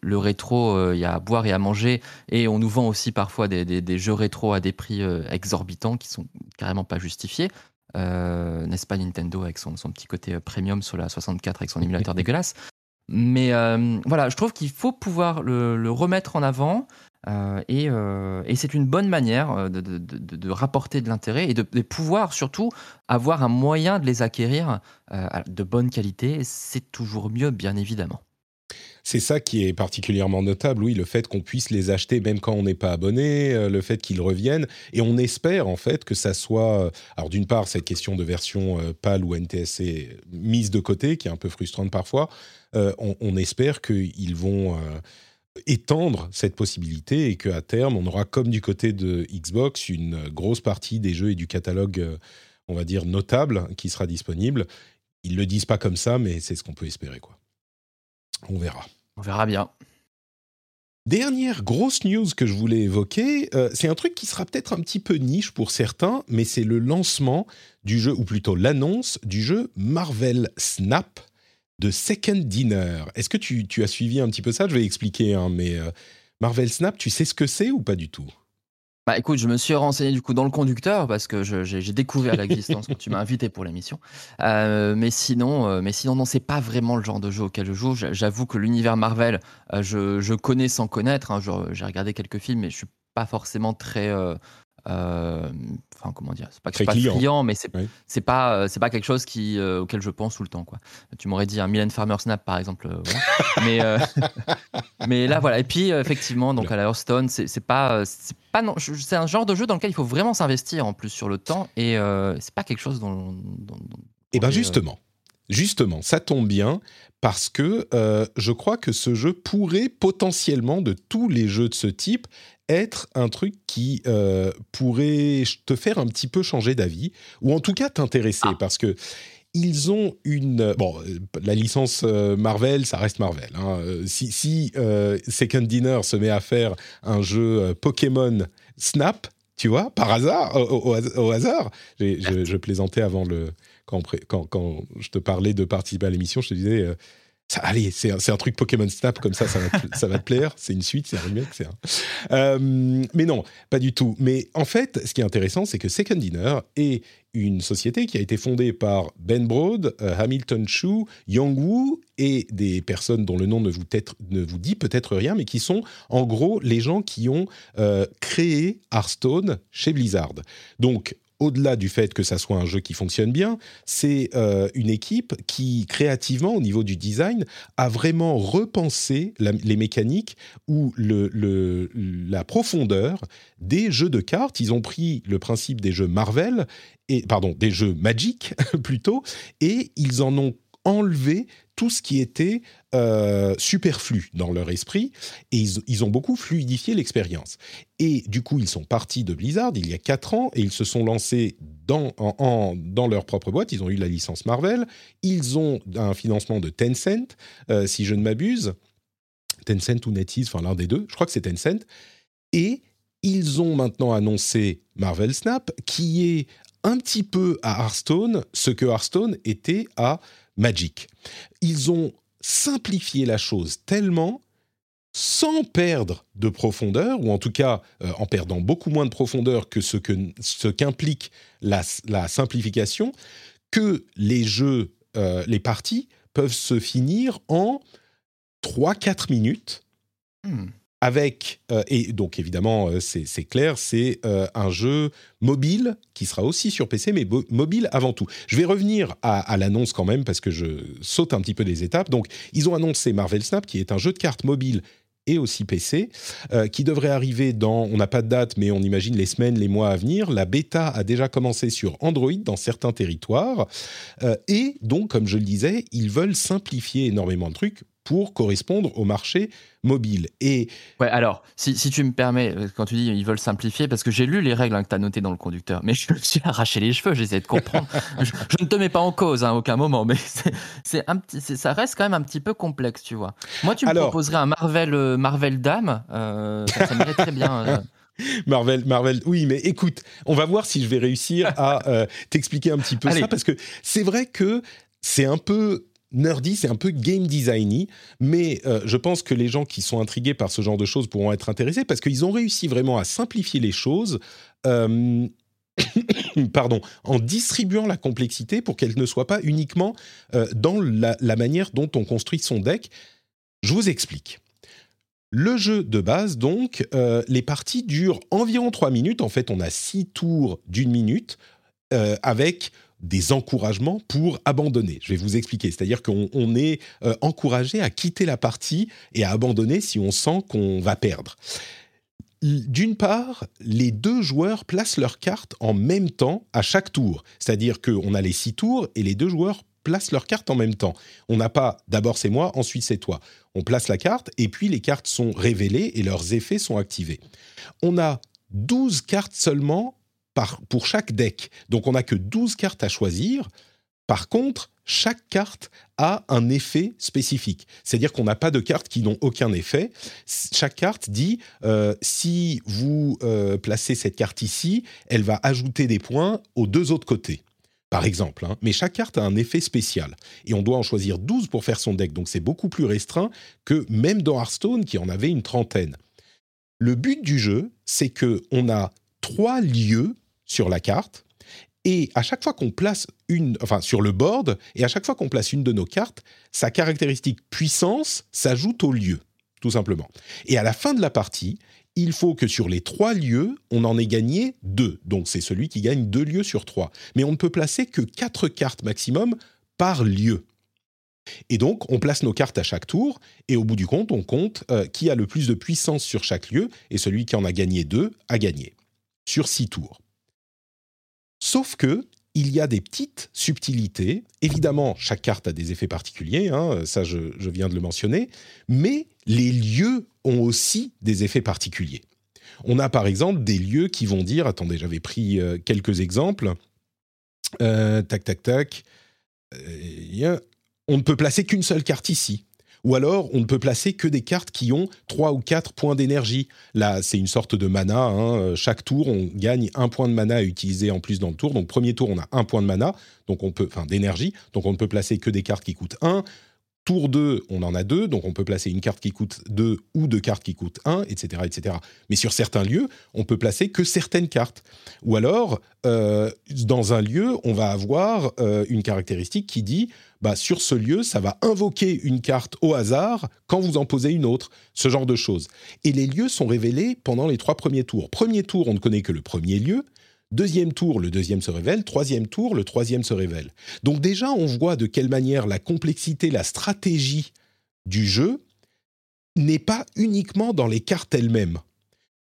le, rétro, il y a à boire et à manger, et on nous vend aussi parfois des, jeux rétro à des prix exorbitants qui sont carrément pas justifiés. N'est-ce pas Nintendo avec son, petit côté premium sur la 64 avec son émulateur dégueulasse mais voilà, je trouve qu'il faut pouvoir le, remettre en avant. Euh, euh, et, c'est une bonne manière euh, de, rapporter de l'intérêt et de, pouvoir surtout avoir un moyen de les acquérir de bonne qualité. C'est toujours mieux, bien évidemment. C'est ça qui est particulièrement notable, oui, le fait qu'on puisse les acheter même quand on n'est pas abonné, le fait qu'ils reviennent. Et on espère en fait que ça soit, alors d'une part, cette question de version PAL ou NTSC mise de côté, qui est un peu frustrante parfois, on, espère qu'ils vont étendre cette possibilité et qu'à terme, on aura, comme du côté de Xbox, une grosse partie des jeux et du catalogue, euh, on va dire, notable qui sera disponible. Ils ne le disent pas comme ça, mais c'est ce qu'on peut espérer. quoi. On verra. On verra bien. Dernière grosse news que je voulais évoquer, euh, c'est un truc qui sera peut-être un petit peu niche pour certains, mais c'est le lancement du jeu, ou plutôt l'annonce du jeu Marvel Snap, de Second Dinner. Est-ce que tu, as suivi un petit peu ça? Je vais expliquer, hein, mais euh, Marvel Snap, tu sais ce que c'est ou pas du tout? Bah écoute, je me suis renseigné du coup dans le conducteur parce que j'ai découvert l'existence quand tu m'as invité pour l'émission. Euh, mais sinon, euh, mais sinon non, c'est pas vraiment le genre de jeu auquel je joue. J'avoue que l'univers Marvel, euh, je, connais sans connaître. Hein. J'ai regardé quelques films, mais je suis pas forcément très euh, enfin comment dire c'est pas pas client mais c'est c'est pas euh, c'est pas quelque chose qui euh, auquel je pense tout le temps quoi. Tu m'aurais dit un Mylène Farmer Snap par exemple mais mais là voilà. Et puis effectivement donc à la Hearthstone c'est pas c'est pas non c'est un genre de jeu dans lequel il faut vraiment s'investir en plus sur le temps. Et c'est pas quelque chose dont, dont, et eh ben justement. Justement, ça tombe bien parce que je crois que ce jeu pourrait potentiellement, de tous les jeux de ce type, être un truc qui euh, pourrait te faire un petit peu changer d'avis, ou en tout cas t'intéresser, ah. parce que ils ont une... Bon, euh, la licence euh, Marvel, ça reste Marvel. Hein. Si, si Second Dinner se met à faire un jeu Pokémon Snap, tu vois, par hasard, au, hasard, je, plaisantais avant le... Quand, quand, quand, je te parlais de participer à l'émission, je te disais allez, c'est un, truc Pokémon Snap comme ça, ça va te, plaire. C'est une suite, c'est un remake, c'est un. Euh, mais non, pas du tout. Mais en fait, ce qui est intéressant, c'est que Second Dinner est une société qui a été fondée par Ben Broad, euh, Hamilton Chu, Young Woo et des personnes dont le nom ne vous, ne vous dit peut-être rien, mais qui sont en gros les gens qui ont euh, créé Hearthstone chez Blizzard. Donc au-delà du fait que ça soit un jeu qui fonctionne bien, c'est euh, une équipe qui, créativement, au niveau du design, a vraiment repensé les mécaniques ou la profondeur des jeux de cartes. Ils ont pris le principe des jeux Marvel, et, pardon, des jeux Magic plutôt, et ils en ont enlevé tout ce qui était euh, superflu dans leur esprit et ils, ont beaucoup fluidifié l'expérience. Et du coup, ils sont partis de Blizzard il y a 4 ans et ils se sont lancés dans, dans leur propre boîte. Ils ont eu la licence Marvel. Ils ont un financement de Tencent, euh, si je ne m'abuse. Tencent ou NetEase, enfin l'un des deux. Je crois que c'est Tencent. Et ils ont maintenant annoncé Marvel Snap, qui est un petit peu à Hearthstone ce que Hearthstone était à Magic. Ils ont simplifié la chose tellement sans perdre de profondeur, ou en tout cas euh, en perdant beaucoup moins de profondeur que ce qu'implique la, simplification, que les jeux, euh, les parties peuvent se finir en 3-4 minutes. Hmm avec, euh, et donc évidemment, euh, c'est clair, c'est euh, un jeu mobile qui sera aussi sur PC, mais mobile avant tout. Je vais revenir à, l'annonce quand même, parce que je saute un petit peu des étapes. Donc, ils ont annoncé Marvel Snap, qui est un jeu de cartes mobile et aussi PC, qui devrait arriver dans, on n'a pas de date, mais on imagine les semaines, les mois à venir. La bêta a déjà commencé sur Android dans certains territoires. et donc, comme je le disais, ils veulent simplifier énormément de trucs pour correspondre au marché mobile. Et ouais, alors, si, si, tu me permets, euh, quand tu dis ils veulent simplifier, parce que j'ai lu les règles hein, que tu as notées dans le conducteur, mais je me suis arraché les cheveux, j'essaie de comprendre. je, ne te mets pas en cause hein, à aucun moment, mais c'est un petit, ça reste quand même un petit peu complexe, tu vois. Moi, tu me proposerais un Marvel, euh, Marvel Dame, euh, ça, m'irait très bien. Marvel, Marvel, oui, mais écoute, on va voir si je vais réussir à t'expliquer un petit peu ça, parce que c'est vrai que c'est un peu nerdy, c'est un peu game designy, mais euh, je pense que les gens qui sont intrigués par ce genre de choses pourront être intéressés parce qu'ils ont réussi vraiment à simplifier les choses. Euh, pardon, en distribuant la complexité pour qu'elle ne soit pas uniquement euh, dans la, manière dont on construit son deck. Je vous explique. Le jeu de base, donc, les parties durent environ 3 minutes. En fait, on a 6 tours d'une minute avec des encouragements pour abandonner. Je vais vous expliquer. C'est-à-dire qu'on est euh, encouragé à quitter la partie et à abandonner si on sent qu'on va perdre. D'une part, les deux joueurs placent leurs cartes en même temps à chaque tour. C'est-à-dire qu'on a les six tours et les deux joueurs placent leurs cartes en même temps. On n'a pas d'abord c'est moi, ensuite c'est toi. On place la carte et puis les cartes sont révélées et leurs effets sont activés. On a 12 cartes seulement pour chaque deck. Donc on n'a que 12 cartes à choisir. Par contre, chaque carte a un effet spécifique. C'est-à-dire qu'on n'a pas de cartes qui n'ont aucun effet. Chaque carte dit, euh, si vous euh, placez cette carte ici, elle va ajouter des points aux deux autres côtés. Par exemple, hein. mais chaque carte a un effet spécial. Et on doit en choisir 12 pour faire son deck, donc c'est beaucoup plus restreint que même dans Hearthstone qui en avait une trentaine. Le but du jeu, c'est que on a trois lieux sur la carte et à chaque fois qu'on place une, enfin sur le board, et à chaque fois qu'on place une de nos cartes, sa caractéristique puissance s'ajoute au lieu, tout simplement. Et à la fin de la partie, il faut que sur les trois lieux, on en ait gagné deux. Donc c'est celui qui gagne deux lieux sur trois. Mais on ne peut placer que quatre cartes maximum par lieu. Et donc, on place nos cartes à chaque tour, et au bout du compte, on compte euh, qui a le plus de puissance sur chaque lieu, et celui qui en a gagné deux a gagné, sur six tours. Sauf que il y a des petites subtilités. Évidemment, chaque carte a des effets particuliers, hein, ça je, viens de le mentionner, mais les lieux ont aussi des effets particuliers. On a par exemple des lieux qui vont dire, attendez, j'avais pris euh, quelques exemples, euh, tac, tac, tac, euh, on ne peut placer qu'une seule carte ici. Ou alors, on ne peut placer que des cartes qui ont 3 ou 4 points d'énergie. Là, c'est une sorte de mana. Hein. Chaque tour, on gagne un point de mana à utiliser en plus dans le tour. Donc, premier tour, on a un point de mana, donc on peut, enfin d'énergie. Donc, on ne peut placer que des cartes qui coûtent 1. Tour 2, on en a deux, donc on peut placer une carte qui coûte 2 ou deux cartes qui coûtent 1, etc., etc. Mais sur certains lieux, on peut placer que certaines cartes. Ou alors, euh, dans un lieu, on va avoir euh, une caractéristique qui dit, bah, sur ce lieu, ça va invoquer une carte au hasard quand vous en posez une autre, ce genre de choses. Et les lieux sont révélés pendant les trois premiers tours. Premier tour, on ne connaît que le premier lieu. Deuxième tour, le deuxième se révèle. Troisième tour, le troisième se révèle. Donc déjà, on voit de quelle manière la complexité, la stratégie du jeu n'est pas uniquement dans les cartes elles-mêmes.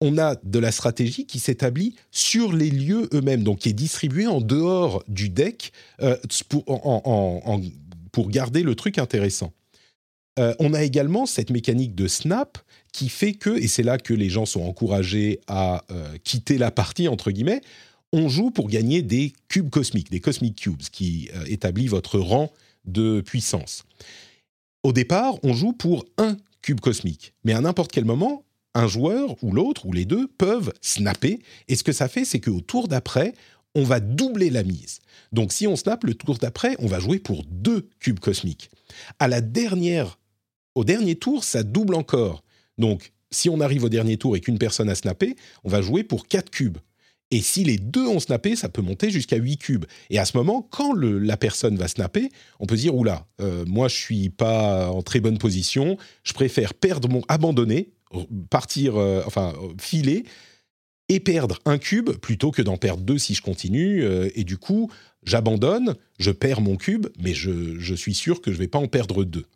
On a de la stratégie qui s'établit sur les lieux eux-mêmes, donc qui est distribuée en dehors du deck euh, pour, garder le truc intéressant. Euh, on a également cette mécanique de snap qui fait que, et c'est là que les gens sont encouragés à euh, quitter la partie, entre guillemets, on joue pour gagner des cubes cosmiques, des cosmic cubes, qui euh, établit votre rang de puissance. Au départ, on joue pour un cube cosmique, mais à n'importe quel moment, un joueur ou l'autre ou les deux peuvent snapper, et ce que ça fait, c'est qu'au tour d'après, on va doubler la mise. Donc si on snap le tour d'après, on va jouer pour deux cubes cosmiques. À la dernière, au dernier tour, ça double encore. Donc si on arrive au dernier tour et qu'une personne a snappé, on va jouer pour quatre cubes. Et si les deux ont snappé, ça peut monter jusqu'à 8 cubes. Et à ce moment, quand la personne va snapper, on peut dire, oula, euh, moi je suis pas en très bonne position, je préfère perdre mon... abandonner, partir, euh, enfin, filer, et perdre un cube plutôt que d'en perdre deux si je continue. Euh, et du coup, j'abandonne, je perds mon cube, mais je, je suis sûr que je vais pas en perdre deux.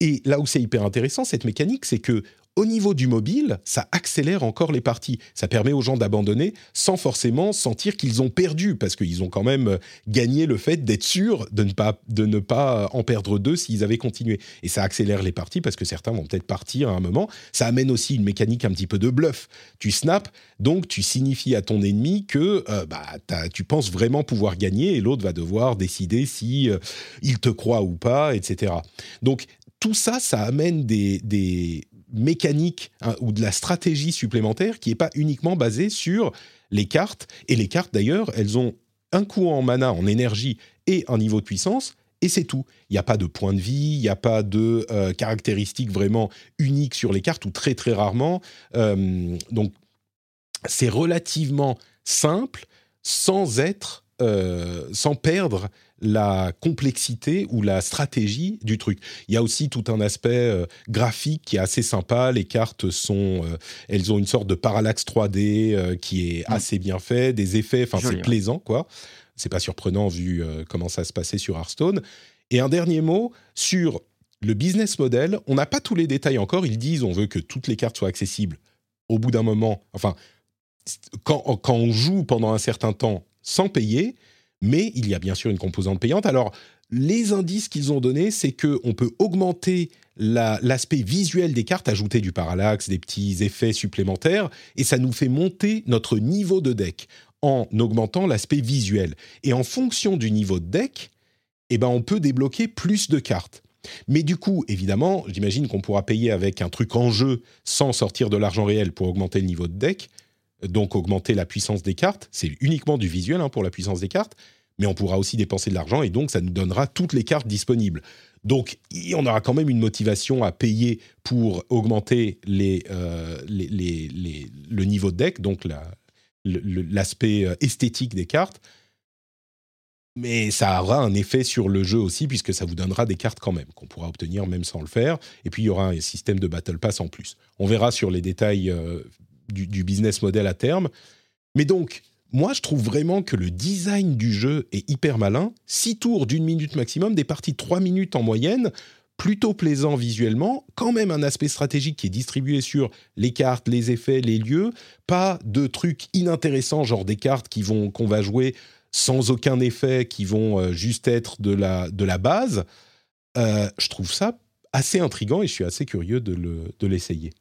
Et là où c'est hyper intéressant, cette mécanique, c'est que au niveau du mobile, ça accélère encore les parties. Ça permet aux gens d'abandonner sans forcément sentir qu'ils ont perdu, parce qu'ils ont quand même euh, gagné le fait d'être sûr de ne pas, de ne pas en perdre deux s'ils avaient continué. Et ça accélère les parties, parce que certains vont peut-être partir à un moment. Ça amène aussi une mécanique un petit peu de bluff. Tu snaps, donc tu signifies à ton ennemi que euh, bah, tu penses vraiment pouvoir gagner, et l'autre va devoir décider si euh, il te croit ou pas, etc. Donc tout ça, ça amène des mécanique hein, ou de la stratégie supplémentaire qui n'est pas uniquement basée sur les cartes. Et les cartes, d'ailleurs, elles ont un coût en mana, en énergie et un niveau de puissance, et c'est tout. Il n'y a pas de point de vie, il n'y a pas de euh, caractéristiques vraiment uniques sur les cartes, ou très très rarement. Euh, donc, c'est relativement simple sans être, euh, sans perdre la complexité ou la stratégie du truc. Il y a aussi tout un aspect euh, graphique qui est assez sympa. Les cartes sont, euh, elles ont une sorte de parallaxe 3D euh, qui est mm. assez bien fait, des effets, enfin c'est plaisant quoi. C'est pas surprenant vu comment ça se passait sur Hearthstone. Et un dernier mot sur le business model. On n'a pas tous les détails encore. Ils disent on veut que toutes les cartes soient accessibles. Au bout d'un moment, enfin quand, quand on joue pendant un certain temps sans payer, mais il y a bien sûr une composante payante. Alors, les indices qu'ils ont donnés, c'est qu'on peut augmenter l'aspect visuel des cartes, ajouter du parallaxe, des petits effets supplémentaires, et ça nous fait monter notre niveau de deck en augmentant l'aspect visuel. Et en fonction du niveau de deck, eh ben, on peut débloquer plus de cartes. Mais du coup, évidemment, j'imagine qu'on pourra payer avec un truc en jeu sans sortir de l'argent réel pour augmenter le niveau de deck donc augmenter la puissance des cartes. C'est uniquement du visuel hein, pour la puissance des cartes, mais on pourra aussi dépenser de l'argent et donc ça nous donnera toutes les cartes disponibles. Donc, on aura quand même une motivation à payer pour augmenter les, le niveau de deck, donc l'aspect esthétique des cartes mais ça aura un effet sur le jeu aussi, puisque ça vous donnera des cartes quand même, qu'on pourra obtenir même sans le faire. Et puis, il y aura un système de Battle Pass en plus. On verra sur les détails euh, du, business model à terme. Mais donc, moi, je trouve vraiment que le design du jeu est hyper malin. Six tours d'une minute maximum, des parties de trois minutes en moyenne, plutôt plaisant visuellement, quand même un aspect stratégique qui est distribué sur les cartes, les effets, les lieux, pas de trucs inintéressants, genre des cartes qui vont qu'on va jouer sans aucun effet, qui vont euh, juste être de la, de la base, euh, je trouve ça assez intrigant et je suis assez curieux de l'essayer.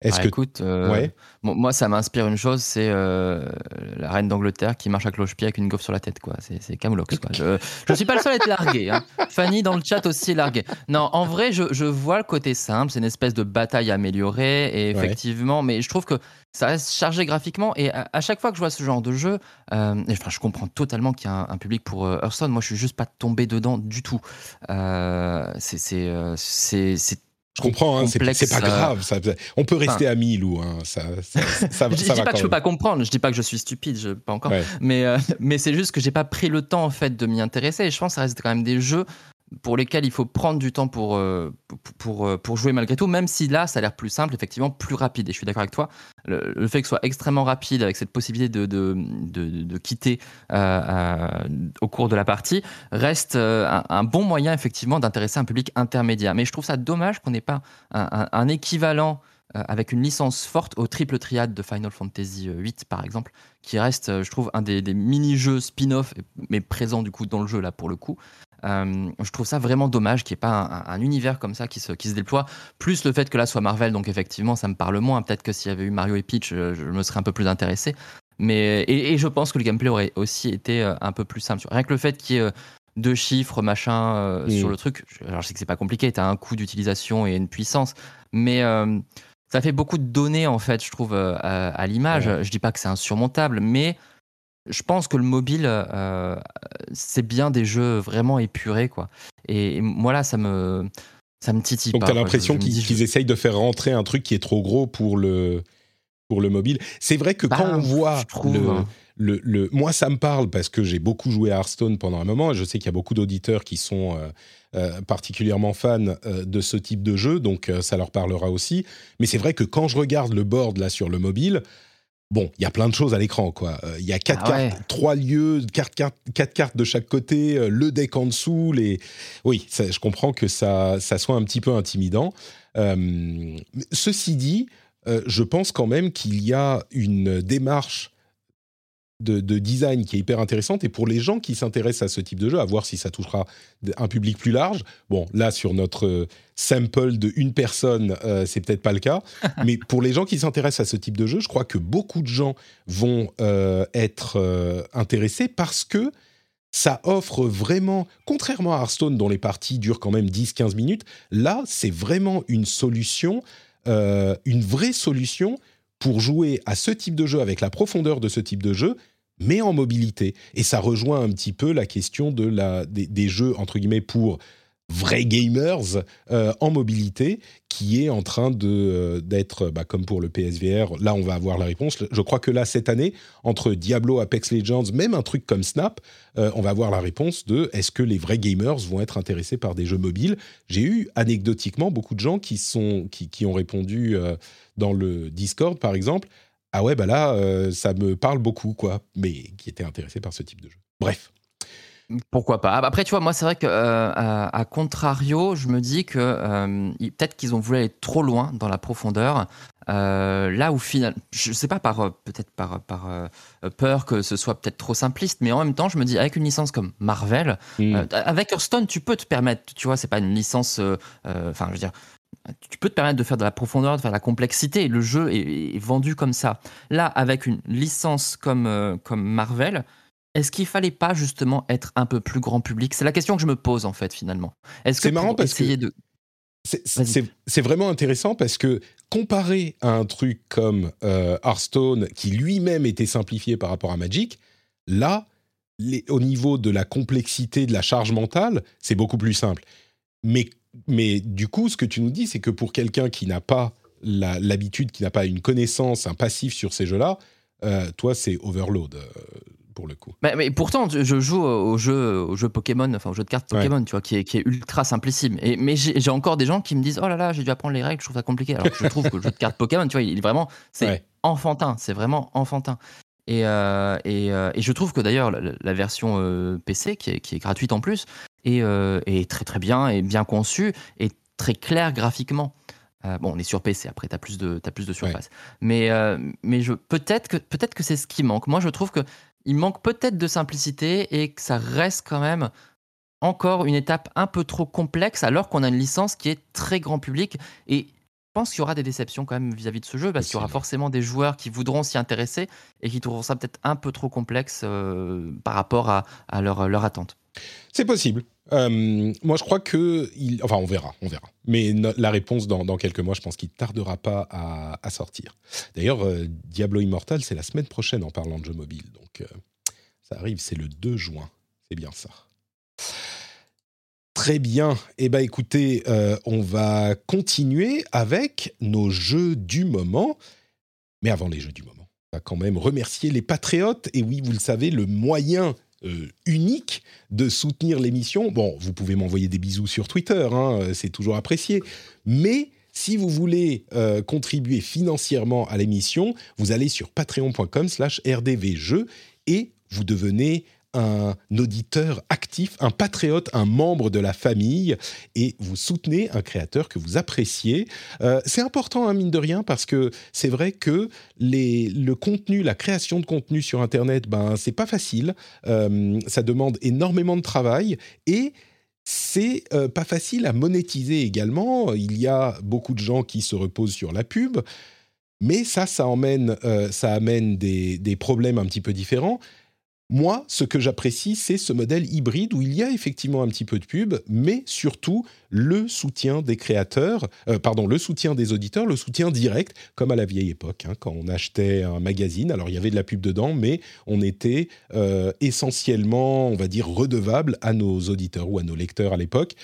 Est-ce bah, que écoute, euh, moi ça m'inspire une chose, c'est la reine d'Angleterre qui marche à cloche-pied avec une gaufre sur la tête, quoi. C'est Camoulox, quoi. Je, je suis pas le seul à être largué. Hein. Fanny dans le chat aussi est larguée. Non, en vrai, je, je vois le côté simple. C'est une espèce de bataille améliorée et effectivement, mais je trouve que ça reste chargé graphiquement et à, chaque fois que je vois ce genre de jeu, euh, enfin, je comprends totalement qu'il y a un, public pour euh, Hearthstone. Moi, je suis juste pas tombé dedans du tout. Euh, c'est c'est je comprends, hein, c'est pas grave. Ça, on peut rester amis, Lou. Hein, ça, ça, ça, je, dis pas que je peux pas comprendre. Je dis pas que je suis stupide, je, pas encore. Mais, mais c'est juste que j'ai pas pris le temps en fait de m'y intéresser. Et je pense que ça reste quand même des jeux pour lesquels il faut prendre du temps pour, euh, pour, euh, pour, jouer malgré tout, même si là, ça a l'air plus simple, effectivement, plus rapide. Et je suis d'accord avec toi, le, fait que ce soit extrêmement rapide, avec cette possibilité de, de, de, quitter euh, au cours de la partie, reste un, bon moyen, effectivement, d'intéresser un public intermédiaire. Mais je trouve ça dommage qu'on n'ait pas un, équivalent avec une licence forte au triple triade de Final Fantasy VIII, par exemple, qui reste, je trouve, un des, des mini-jeux spin-off, mais présent du coup dans le jeu, là, pour le coup, euh, je trouve ça vraiment dommage qu'il n'y ait pas un, univers comme ça qui se, qui se déploie. Plus le fait que là soit Marvel, donc effectivement, ça me parle moins. Peut-être que s'il y avait eu Mario et Peach, je, me serais un peu plus intéressé. Mais, et, je pense que le gameplay aurait aussi été euh, un peu plus simple. Rien que le fait qu'il y ait euh, deux chiffres, machin, sur le truc. Alors je sais que c'est pas compliqué, tu as un coût d'utilisation et une puissance. Mais ça fait beaucoup de données, en fait, je trouve, à, l'image. Je dis pas que c'est insurmontable, mais je pense que le mobile, euh, c'est bien des jeux vraiment épurés, quoi. Et, moi là, ça me, ça me titille Donc tu as l'impression qu'ils essayent de faire rentrer un truc qui est trop gros pour le, pour le mobile. C'est vrai que quand bah, on voit hein. le, le, moi ça me parle parce que j'ai beaucoup joué à Hearthstone pendant un moment. Et je sais qu'il y a beaucoup d'auditeurs qui sont euh, euh, particulièrement fans de ce type de jeu, donc ça leur parlera aussi. Mais c'est vrai que quand je regarde le board là sur le mobile, Bon, il y a plein de choses à l'écran, quoi. Euh, il y a quatre ah cartes, trois lieux, quatre, quatre, cartes de chaque côté, euh, le deck en dessous. Les... Oui, je comprends que ça, ça soit un petit peu intimidant. Euh, ceci dit, je pense quand même qu'il y a une démarche de, design qui est hyper intéressante. Et pour les gens qui s'intéressent à ce type de jeu, à voir si ça touchera un public plus large. Bon, là, sur notre euh, sample de une personne, euh, c'est peut-être pas le cas. mais pour les gens qui s'intéressent à ce type de jeu, je crois que beaucoup de gens vont euh, être intéressés parce que ça offre vraiment, contrairement à Hearthstone dont les parties durent quand même 10-15 minutes, là, c'est vraiment une solution, une vraie solution pour jouer à ce type de jeu avec la profondeur de ce type de jeu, mais en mobilité. Et ça rejoint un petit peu la question de la, des, jeux, entre guillemets, pour vrais gamers euh, en mobilité qui est en train de euh, d'être bah, comme pour le PSVR là on va avoir la réponse je crois que là cette année entre Diablo Apex Legends même un truc comme Snap euh, on va avoir la réponse de est-ce que les vrais gamers vont être intéressés par des jeux mobiles? J'ai eu anecdotiquement beaucoup de gens qui sont qui, qui ont répondu dans le Discord, par exemple, ah ouais, bah là, ça me parle beaucoup, quoi, mais qui était intéressé par ce type de jeu. Bref. Pourquoi pas? Après, tu vois, moi, c'est vrai que euh, à, contrario, je me dis que euh, peut-être qu'ils ont voulu aller trop loin dans la profondeur. là où finalement, je sais pas par peut-être par, par peur que ce soit peut-être trop simpliste, mais en même temps, je me dis avec une licence comme Marvel, hmm. avec Hearthstone, tu peux te permettre, tu vois, c'est pas une licence, enfin, je veux dire, tu peux te permettre de faire de la profondeur, de faire de la complexité. Le jeu est, vendu comme ça. Là, avec une licence comme, euh, comme Marvel, est-ce qu'il fallait pas justement être un peu plus grand public? C'est la question que je me pose en fait finalement. Est-ce que marrant parce que de c'est vraiment intéressant parce que comparé à un truc comme euh, Hearthstone qui lui-même était simplifié par rapport à Magic, là, au niveau de la complexité, de la charge mentale, c'est beaucoup plus simple. mais, mais du coup, ce que tu nous dis, c'est que pour quelqu'un qui n'a pas l'habitude, qui n'a pas une connaissance, un passif sur ces jeux-là, euh, toi, c'est overload. Euh, pour le coup. Mais, pourtant, je joue au jeu, au jeu Pokémon, enfin au jeu de cartes Pokémon, tu vois, qui est, qui est ultra simplissime. Et, mais j'ai encore des gens qui me disent Oh là là, j'ai dû apprendre les règles, je trouve ça compliqué. Alors je trouve que le jeu de cartes Pokémon, tu vois, il est vraiment, c'est enfantin, c'est vraiment enfantin. Et, euh, et, et, je trouve que d'ailleurs, la, version PC, qui est, qui est, gratuite en plus, est, est très très bien, et bien conçue, et très claire graphiquement. Euh, bon, on est sur PC, après, tu as, plus de, as plus de surface. Mais, euh, mais je, peut-être que, peut que c'est ce qui manque. Moi, je trouve qu'il manque peut-être de simplicité et que ça reste quand même encore une étape un peu trop complexe alors qu'on a une licence qui est très grand public. Et je pense qu'il y aura des déceptions quand même vis-à-vis de ce jeu parce qu'il y aura forcément des joueurs qui voudront s'y intéresser et qui trouveront ça peut-être un peu trop complexe euh, par rapport à, à leur, leur attente. C'est possible. Euh, moi, je crois que, enfin, on verra, on verra. Mais la réponse dans, quelques mois, je pense qu'il tardera pas à, sortir. D'ailleurs, euh, Diablo Immortal, c'est la semaine prochaine en parlant de jeux mobiles, donc euh, ça arrive, c'est le 2 juin. C'est bien ça. Très bien. Eh bien, écoutez, on va continuer avec nos jeux du moment. Mais avant les jeux du moment, on va quand même remercier les patriotes. Et oui, vous le savez, le moyen euh, unique de soutenir l'émission. Bon, vous pouvez m'envoyer des bisous sur Twitter, hein, euh, c'est toujours apprécié. Mais si vous voulez euh, contribuer financièrement à l'émission, vous allez sur patreon.com slash rdvjeux et vous devenez un auditeur actif, un patriote, un membre de la famille, et vous soutenez un créateur que vous appréciez. Euh, c'est important, hein, mine de rien, parce que c'est vrai que le contenu, la création de contenu sur Internet, ben, c'est pas facile. Euh, ça demande énormément de travail et c'est euh, pas facile à monétiser également. Il y a beaucoup de gens qui se reposent sur la pub. Mais ça, ça amène des, des problèmes un petit peu différents. Moi, ce que j'apprécie, c'est ce modèle hybride où il y a effectivement un petit peu de pub, mais surtout le soutien des créateurs, euh, pardon, le soutien des auditeurs, le soutien direct, comme à la vieille époque, hein, quand on achetait un magazine. Alors il y avait de la pub dedans, mais on était euh, essentiellement, on va dire, redevable à nos auditeurs ou à nos lecteurs à l'époque.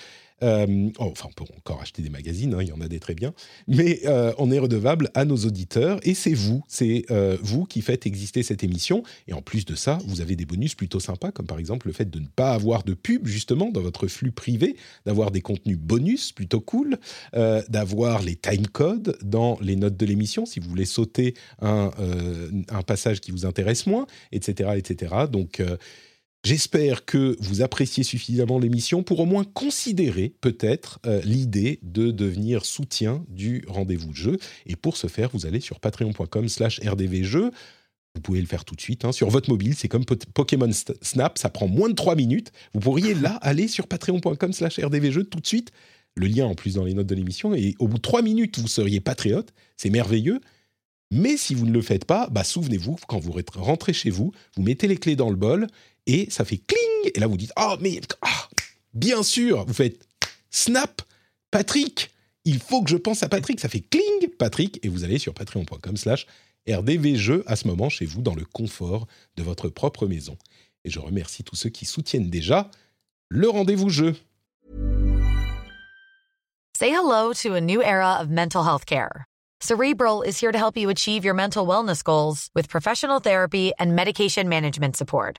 Euh, oh, enfin, on peut encore acheter des magazines, hein, il y en a des très bien, mais euh, on est redevable à nos auditeurs et c'est vous, c'est euh, vous qui faites exister cette émission. Et en plus de ça, vous avez des bonus plutôt sympas, comme par exemple le fait de ne pas avoir de pub justement dans votre flux privé, d'avoir des contenus bonus plutôt cool, d'avoir les timecodes dans les notes de l'émission si vous voulez sauter un, un passage qui vous intéresse moins, etc., etc. Donc J'espère que vous appréciez suffisamment l'émission pour au moins considérer peut-être euh, l'idée de devenir soutien du rendez-vous jeu. Et pour ce faire, vous allez sur patreon.com slash rdvjeux. Vous pouvez le faire tout de suite hein. sur votre mobile. C'est comme Pokémon Snap, ça prend moins de 3 minutes. Vous pourriez là aller sur patreon.com slash rdvjeux tout de suite. Le lien en plus dans les notes de l'émission. Et au bout de 3 minutes, vous seriez patriote. C'est merveilleux. Mais si vous ne le faites pas, bah, souvenez-vous, quand vous rentrez chez vous, vous mettez les clés dans le bol et ça fait cling. Et là, vous dites Oh, mais ah, bien sûr, vous faites snap, Patrick. Il faut que je pense à Patrick. Ça fait cling, Patrick. Et vous allez sur patreon.com/slash rdvjeux à ce moment chez vous, dans le confort de votre propre maison. Et je remercie tous ceux qui soutiennent déjà le rendez-vous jeu. Say hello to a new era of mental health care. Cerebral is here to help you achieve your mental wellness goals with professional therapy and medication management support.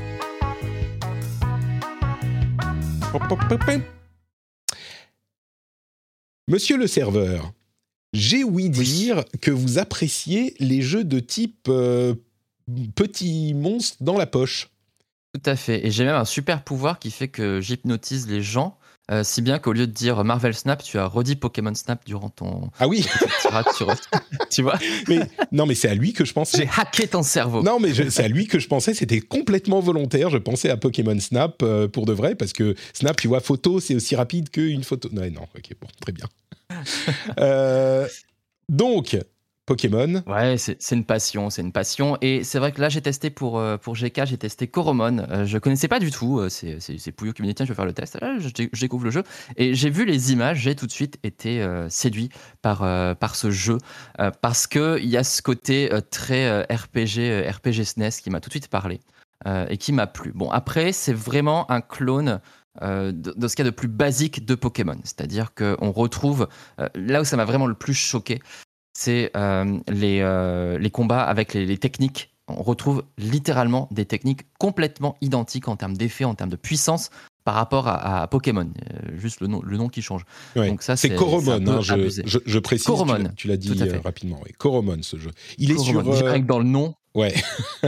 Monsieur le serveur, j'ai ouï dire que vous appréciez les jeux de type euh, petit monstre dans la poche. Tout à fait. Et j'ai même un super pouvoir qui fait que j'hypnotise les gens. Euh, si bien qu'au lieu de dire Marvel Snap, tu as redit Pokémon Snap durant ton Ah oui, sur. tu vois mais non, mais c'est à lui que je pensais. J'ai hacké ton cerveau. Non, mais c'est à lui que je pensais. C'était complètement volontaire. Je pensais à Pokémon Snap euh, pour de vrai parce que Snap, tu vois, photo, c'est aussi rapide qu'une photo. Non, non, ok, bon, très bien. Euh, donc, Pokémon. Ouais, c'est une passion, c'est une passion. Et c'est vrai que là, j'ai testé pour, euh, pour GK, j'ai testé Coromon. Euh, je connaissais pas du tout. euh, C'est Pouillot qui me tiens, je vais faire le test. Là, dé- je découvre le jeu. Et j'ai vu les images, j'ai tout de suite été euh, séduit par, par ce jeu. parce qu'il y a ce côté très RPG, RPG SNES qui m'a tout de suite parlé. et qui m'a plu. Bon, après, c'est vraiment un clone de, ce qu'il y a de plus basique de Pokémon. C'est-à-dire qu'on retrouve, là où ça m'a vraiment le plus choqué, c'est euh, les, euh, les combats avec les, les techniques. On retrouve littéralement des techniques complètement identiques en termes d'effet, en termes de puissance par rapport à, à Pokémon. Euh, juste le nom, le nom qui change. Ouais. Donc ça, c'est Coromon, hein, je, abusé. je- je précise. Coromon, tu l'as- dit euh, rapidement. Oui. Coromon, ce jeu. Il est Coromon. sur. euh, dans le nom. Ouais.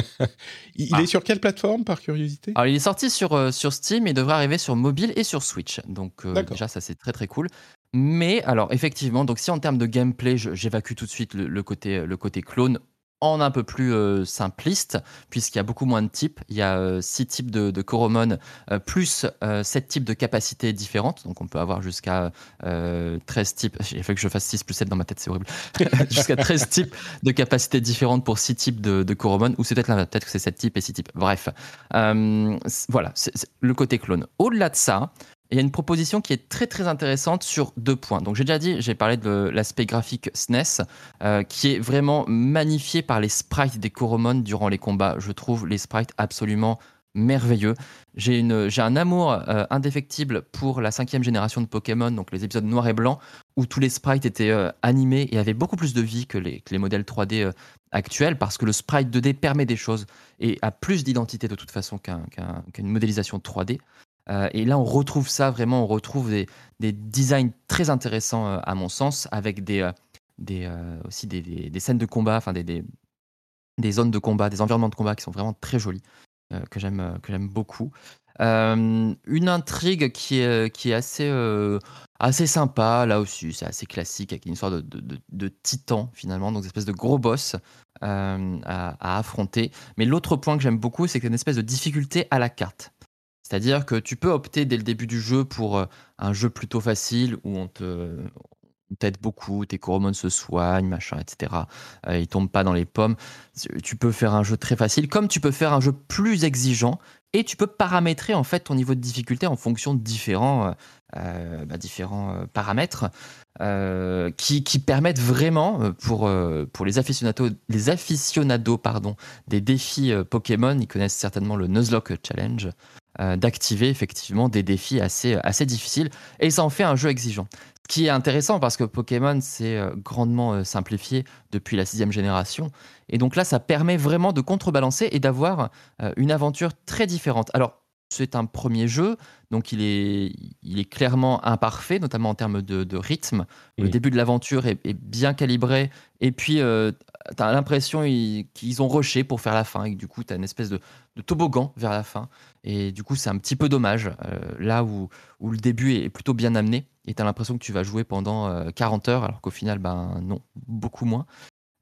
il il Ah. est sur quelle plateforme, par curiosité? Alors, il est sorti sur, sur Steam et devrait arriver sur mobile et sur Switch. Donc, déjà, ça, c'est très très cool. Mais, alors, effectivement, donc si en termes de gameplay, j'évacue tout de suite le, côté, le côté clone en un peu plus euh, simpliste, puisqu'il y a beaucoup moins de types. Il y a euh, six types de, de euh, plus euh, sept types de capacités différentes. Donc, on peut avoir jusqu'à euh, 13 types. Il fait que je fasse 6 plus 7 dans ma tête, c'est horrible. jusqu'à 13 types de capacités différentes pour 6 types de, de ou c'est peut-être peut-être que c'est 7 types et 6 types. Bref, Euh, voilà, c'est le côté clone. Au-delà de ça, il y a une proposition qui est très très intéressante sur deux points. Donc j'ai déjà dit, j'ai parlé de l'aspect graphique SNES, euh, qui est vraiment magnifié par les sprites des Coromon durant les combats. Je trouve les sprites absolument merveilleux. J'ai un amour euh, indéfectible pour la cinquième génération de Pokémon, donc les épisodes noir et blanc, où tous les sprites étaient euh, animés et avaient beaucoup plus de vie que les, modèles 3D euh, actuels, parce que le sprite 2D permet des choses et a plus d'identité de toute façon qu'un- qu'un- qu'une modélisation 3D. Euh, et là, on retrouve ça vraiment, on retrouve des, des designs très intéressants euh, à mon sens, avec euh, aussi des, scènes de combat, enfin des, zones de combat, des environnements de combat qui sont vraiment très jolis, que j'aime beaucoup. Une intrigue qui est, assez, sympa, là aussi, c'est assez classique, avec une histoire de, de, titan finalement, donc une espèce de gros boss à affronter. Mais l'autre point que j'aime beaucoup, c'est qu'il y a une espèce de difficulté à la carte. C'est-à-dire que tu peux opter dès le début du jeu pour euh, un jeu plutôt facile où on t'aide beaucoup, tes coromons se soignent, machin, etc. Euh, ils tombent pas dans les pommes. Tu peux faire un jeu très facile, comme tu peux faire un jeu plus exigeant, et tu peux paramétrer en fait ton niveau de difficulté en fonction de différents, euh, euh, bah, différents paramètres qui, permettent vraiment pour, pour les aficionados, les aficionados pardon, des défis Pokémon, ils connaissent certainement le Nuzlocke Challenge, euh, d'activer effectivement des défis assez, assez difficiles et ça en fait un jeu exigeant. Ce qui est intéressant parce que Pokémon s'est euh, grandement euh, simplifié depuis la sixième génération et donc là ça permet vraiment de contrebalancer et d'avoir euh, une aventure très différente. Alors c'est un premier jeu, donc il est, il est clairement imparfait, notamment en termes de, de rythme. Le début de l'aventure est, est bien calibré, et puis euh, tu as l'impression ils- qu'ils ont rushé pour faire la fin, et que du coup tu as une espèce de, toboggan vers la fin. Et du coup, c'est un petit peu dommage, euh, là où, le début est plutôt bien amené, et tu as l'impression que tu vas jouer pendant euh, 40 heures, alors qu'au final, ben non, beaucoup moins.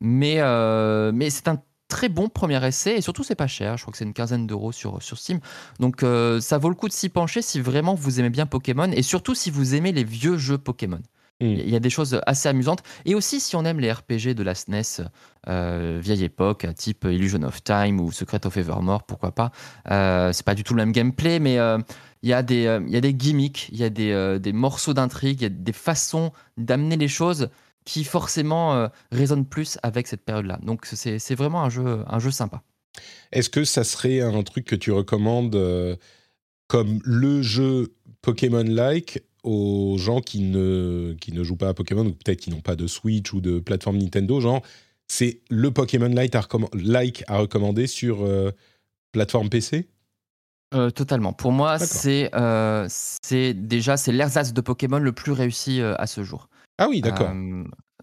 Mais, euh, mais c'est un très bon premier essai, et surtout, c'est pas cher. Je crois que c'est une quinzaine d'euros sur, sur Steam. Donc, euh, ça vaut le coup de s'y pencher si vraiment vous aimez bien Pokémon, et surtout si vous aimez les vieux jeux Pokémon. Il y a des choses assez amusantes. Et aussi, si on aime les RPG de la SNES, euh, vieille époque, type Illusion of Time ou Secret of Evermore, pourquoi pas. Euh, c'est pas du tout le même gameplay, mais euh, il y, a des, euh, il y a des gimmicks, il y a des, euh, des morceaux d'intrigue, il y a des façons d'amener les choses qui forcément euh, résonne plus avec cette période-là. Donc c'est vraiment un jeu, un jeu sympa. Est-ce que ça serait un truc que tu recommandes euh, comme le jeu Pokémon-like aux gens qui ne, qui ne jouent pas à Pokémon ou peut-être qui n'ont pas de Switch ou de plateforme Nintendo Genre, c'est le Pokémon-like à, like à recommander sur euh, plateforme PC totalement. Pour moi, c'est c'est déjà c'est l'ersatz de Pokémon le plus réussi à ce jour. Ah oui, d'accord.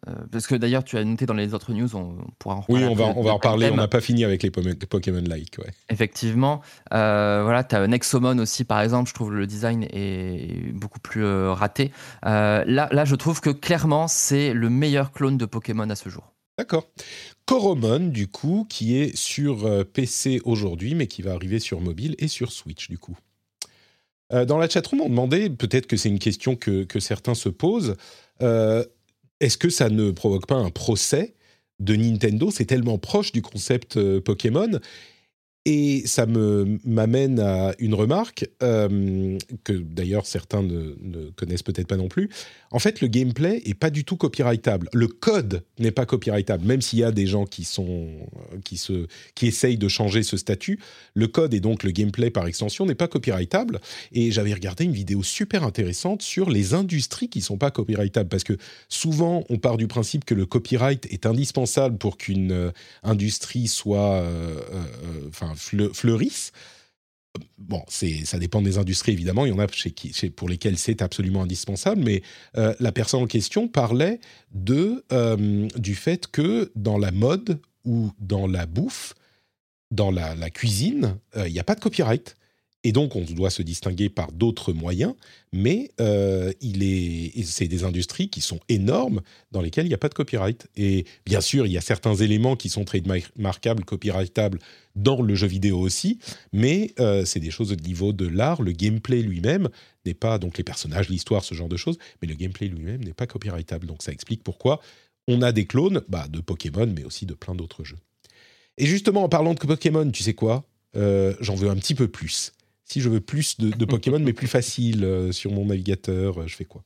Euh, parce que d'ailleurs, tu as noté dans les autres news, on, pourra en reparler. Oui, on va, on va en parler. On n'a pas fini avec les Pokémon-like. Ouais. Effectivement. Euh, voilà, tu as Nexomon aussi, par exemple. Je trouve le design est beaucoup plus euh, raté. là, là, je trouve que clairement, c'est le meilleur clone de Pokémon à ce jour. D'accord. Coromon, du coup, qui est sur PC aujourd'hui, mais qui va arriver sur mobile et sur Switch, du coup. dans la chatroom, on demandait, peut-être que c'est une question que, que certains se posent, est-ce que ça ne provoque pas un procès de Nintendo? C'est tellement proche du concept euh, Pokémon et ça m'amène à une remarque euh, que d'ailleurs certains ne, connaissent peut-être pas non plus. En fait, le gameplay est pas du tout copyrightable. Le code n'est pas copyrightable, même s'il y a des gens qui sont qui se qui essayent de changer ce statut. Le code et donc le gameplay par extension n'est pas copyrightable. Et j'avais regardé une vidéo super intéressante sur les industries qui sont pas copyrightables, parce que souvent on part du principe que le copyright est indispensable pour qu'une euh, industrie soit, euh, fleurissent. Bon, ça dépend des industries évidemment. Il y en a chez pour lesquelles c'est absolument indispensable. Mais euh, la personne en question parlait de euh, du fait que dans la mode ou dans la bouffe, dans la, cuisine, euh, il n'y a pas de copyright. Et donc, on doit se distinguer par d'autres moyens, mais euh, c'est des industries qui sont énormes dans lesquelles il n'y a pas de copyright. Et bien sûr, il y a certains éléments qui sont très marquables, copyrightables dans le jeu vidéo aussi, mais euh, c'est des choses au niveau de l'art. Le gameplay lui-même n'est pas, donc les personnages, l'histoire, ce genre de choses, mais le gameplay lui-même n'est pas copyrightable. Donc ça explique pourquoi on a des clones bah, de Pokémon, mais aussi de plein d'autres jeux. Et justement, en parlant de Pokémon, tu sais quoi? Euh, J'en veux un petit peu plus si je veux plus de, Pokémon, mais plus facile euh, sur mon navigateur, euh, je fais quoi?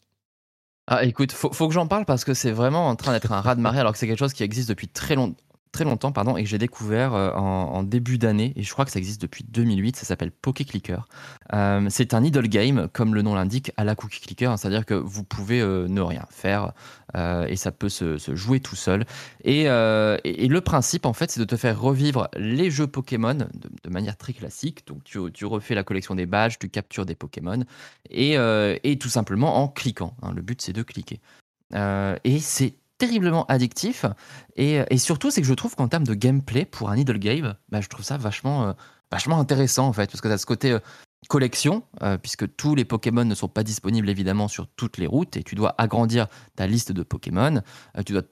Ah, écoute, faut, faut que j'en parle parce que c'est vraiment en train d'être un rat de marée alors que c'est quelque chose qui existe depuis très longtemps très longtemps pardon, et que j'ai découvert euh, en, début d'année, et je crois que ça existe depuis 2008, ça s'appelle Poké Clicker. Euh, c'est un idle game, comme le nom l'indique, à la Cookie Clicker, hein, c'est-à-dire que vous pouvez euh, ne rien faire, et ça peut se, jouer tout seul. Et, le principe, en fait, c'est de te faire revivre les jeux Pokémon de, manière très classique. Donc tu, refais la collection des badges, tu captures des Pokémon, et, tout simplement en cliquant. Hein. le but, c'est de cliquer. et c'est terriblement addictif. Et, surtout, c'est que je trouve qu'en termes de gameplay, pour un idle game, bah, je trouve ça vachement, euh, vachement intéressant en fait, parce que tu as ce côté euh, collection, euh, puisque tous les Pokémon ne sont pas disponibles évidemment sur toutes les routes, et tu dois agrandir ta liste de Pokémon, tu dois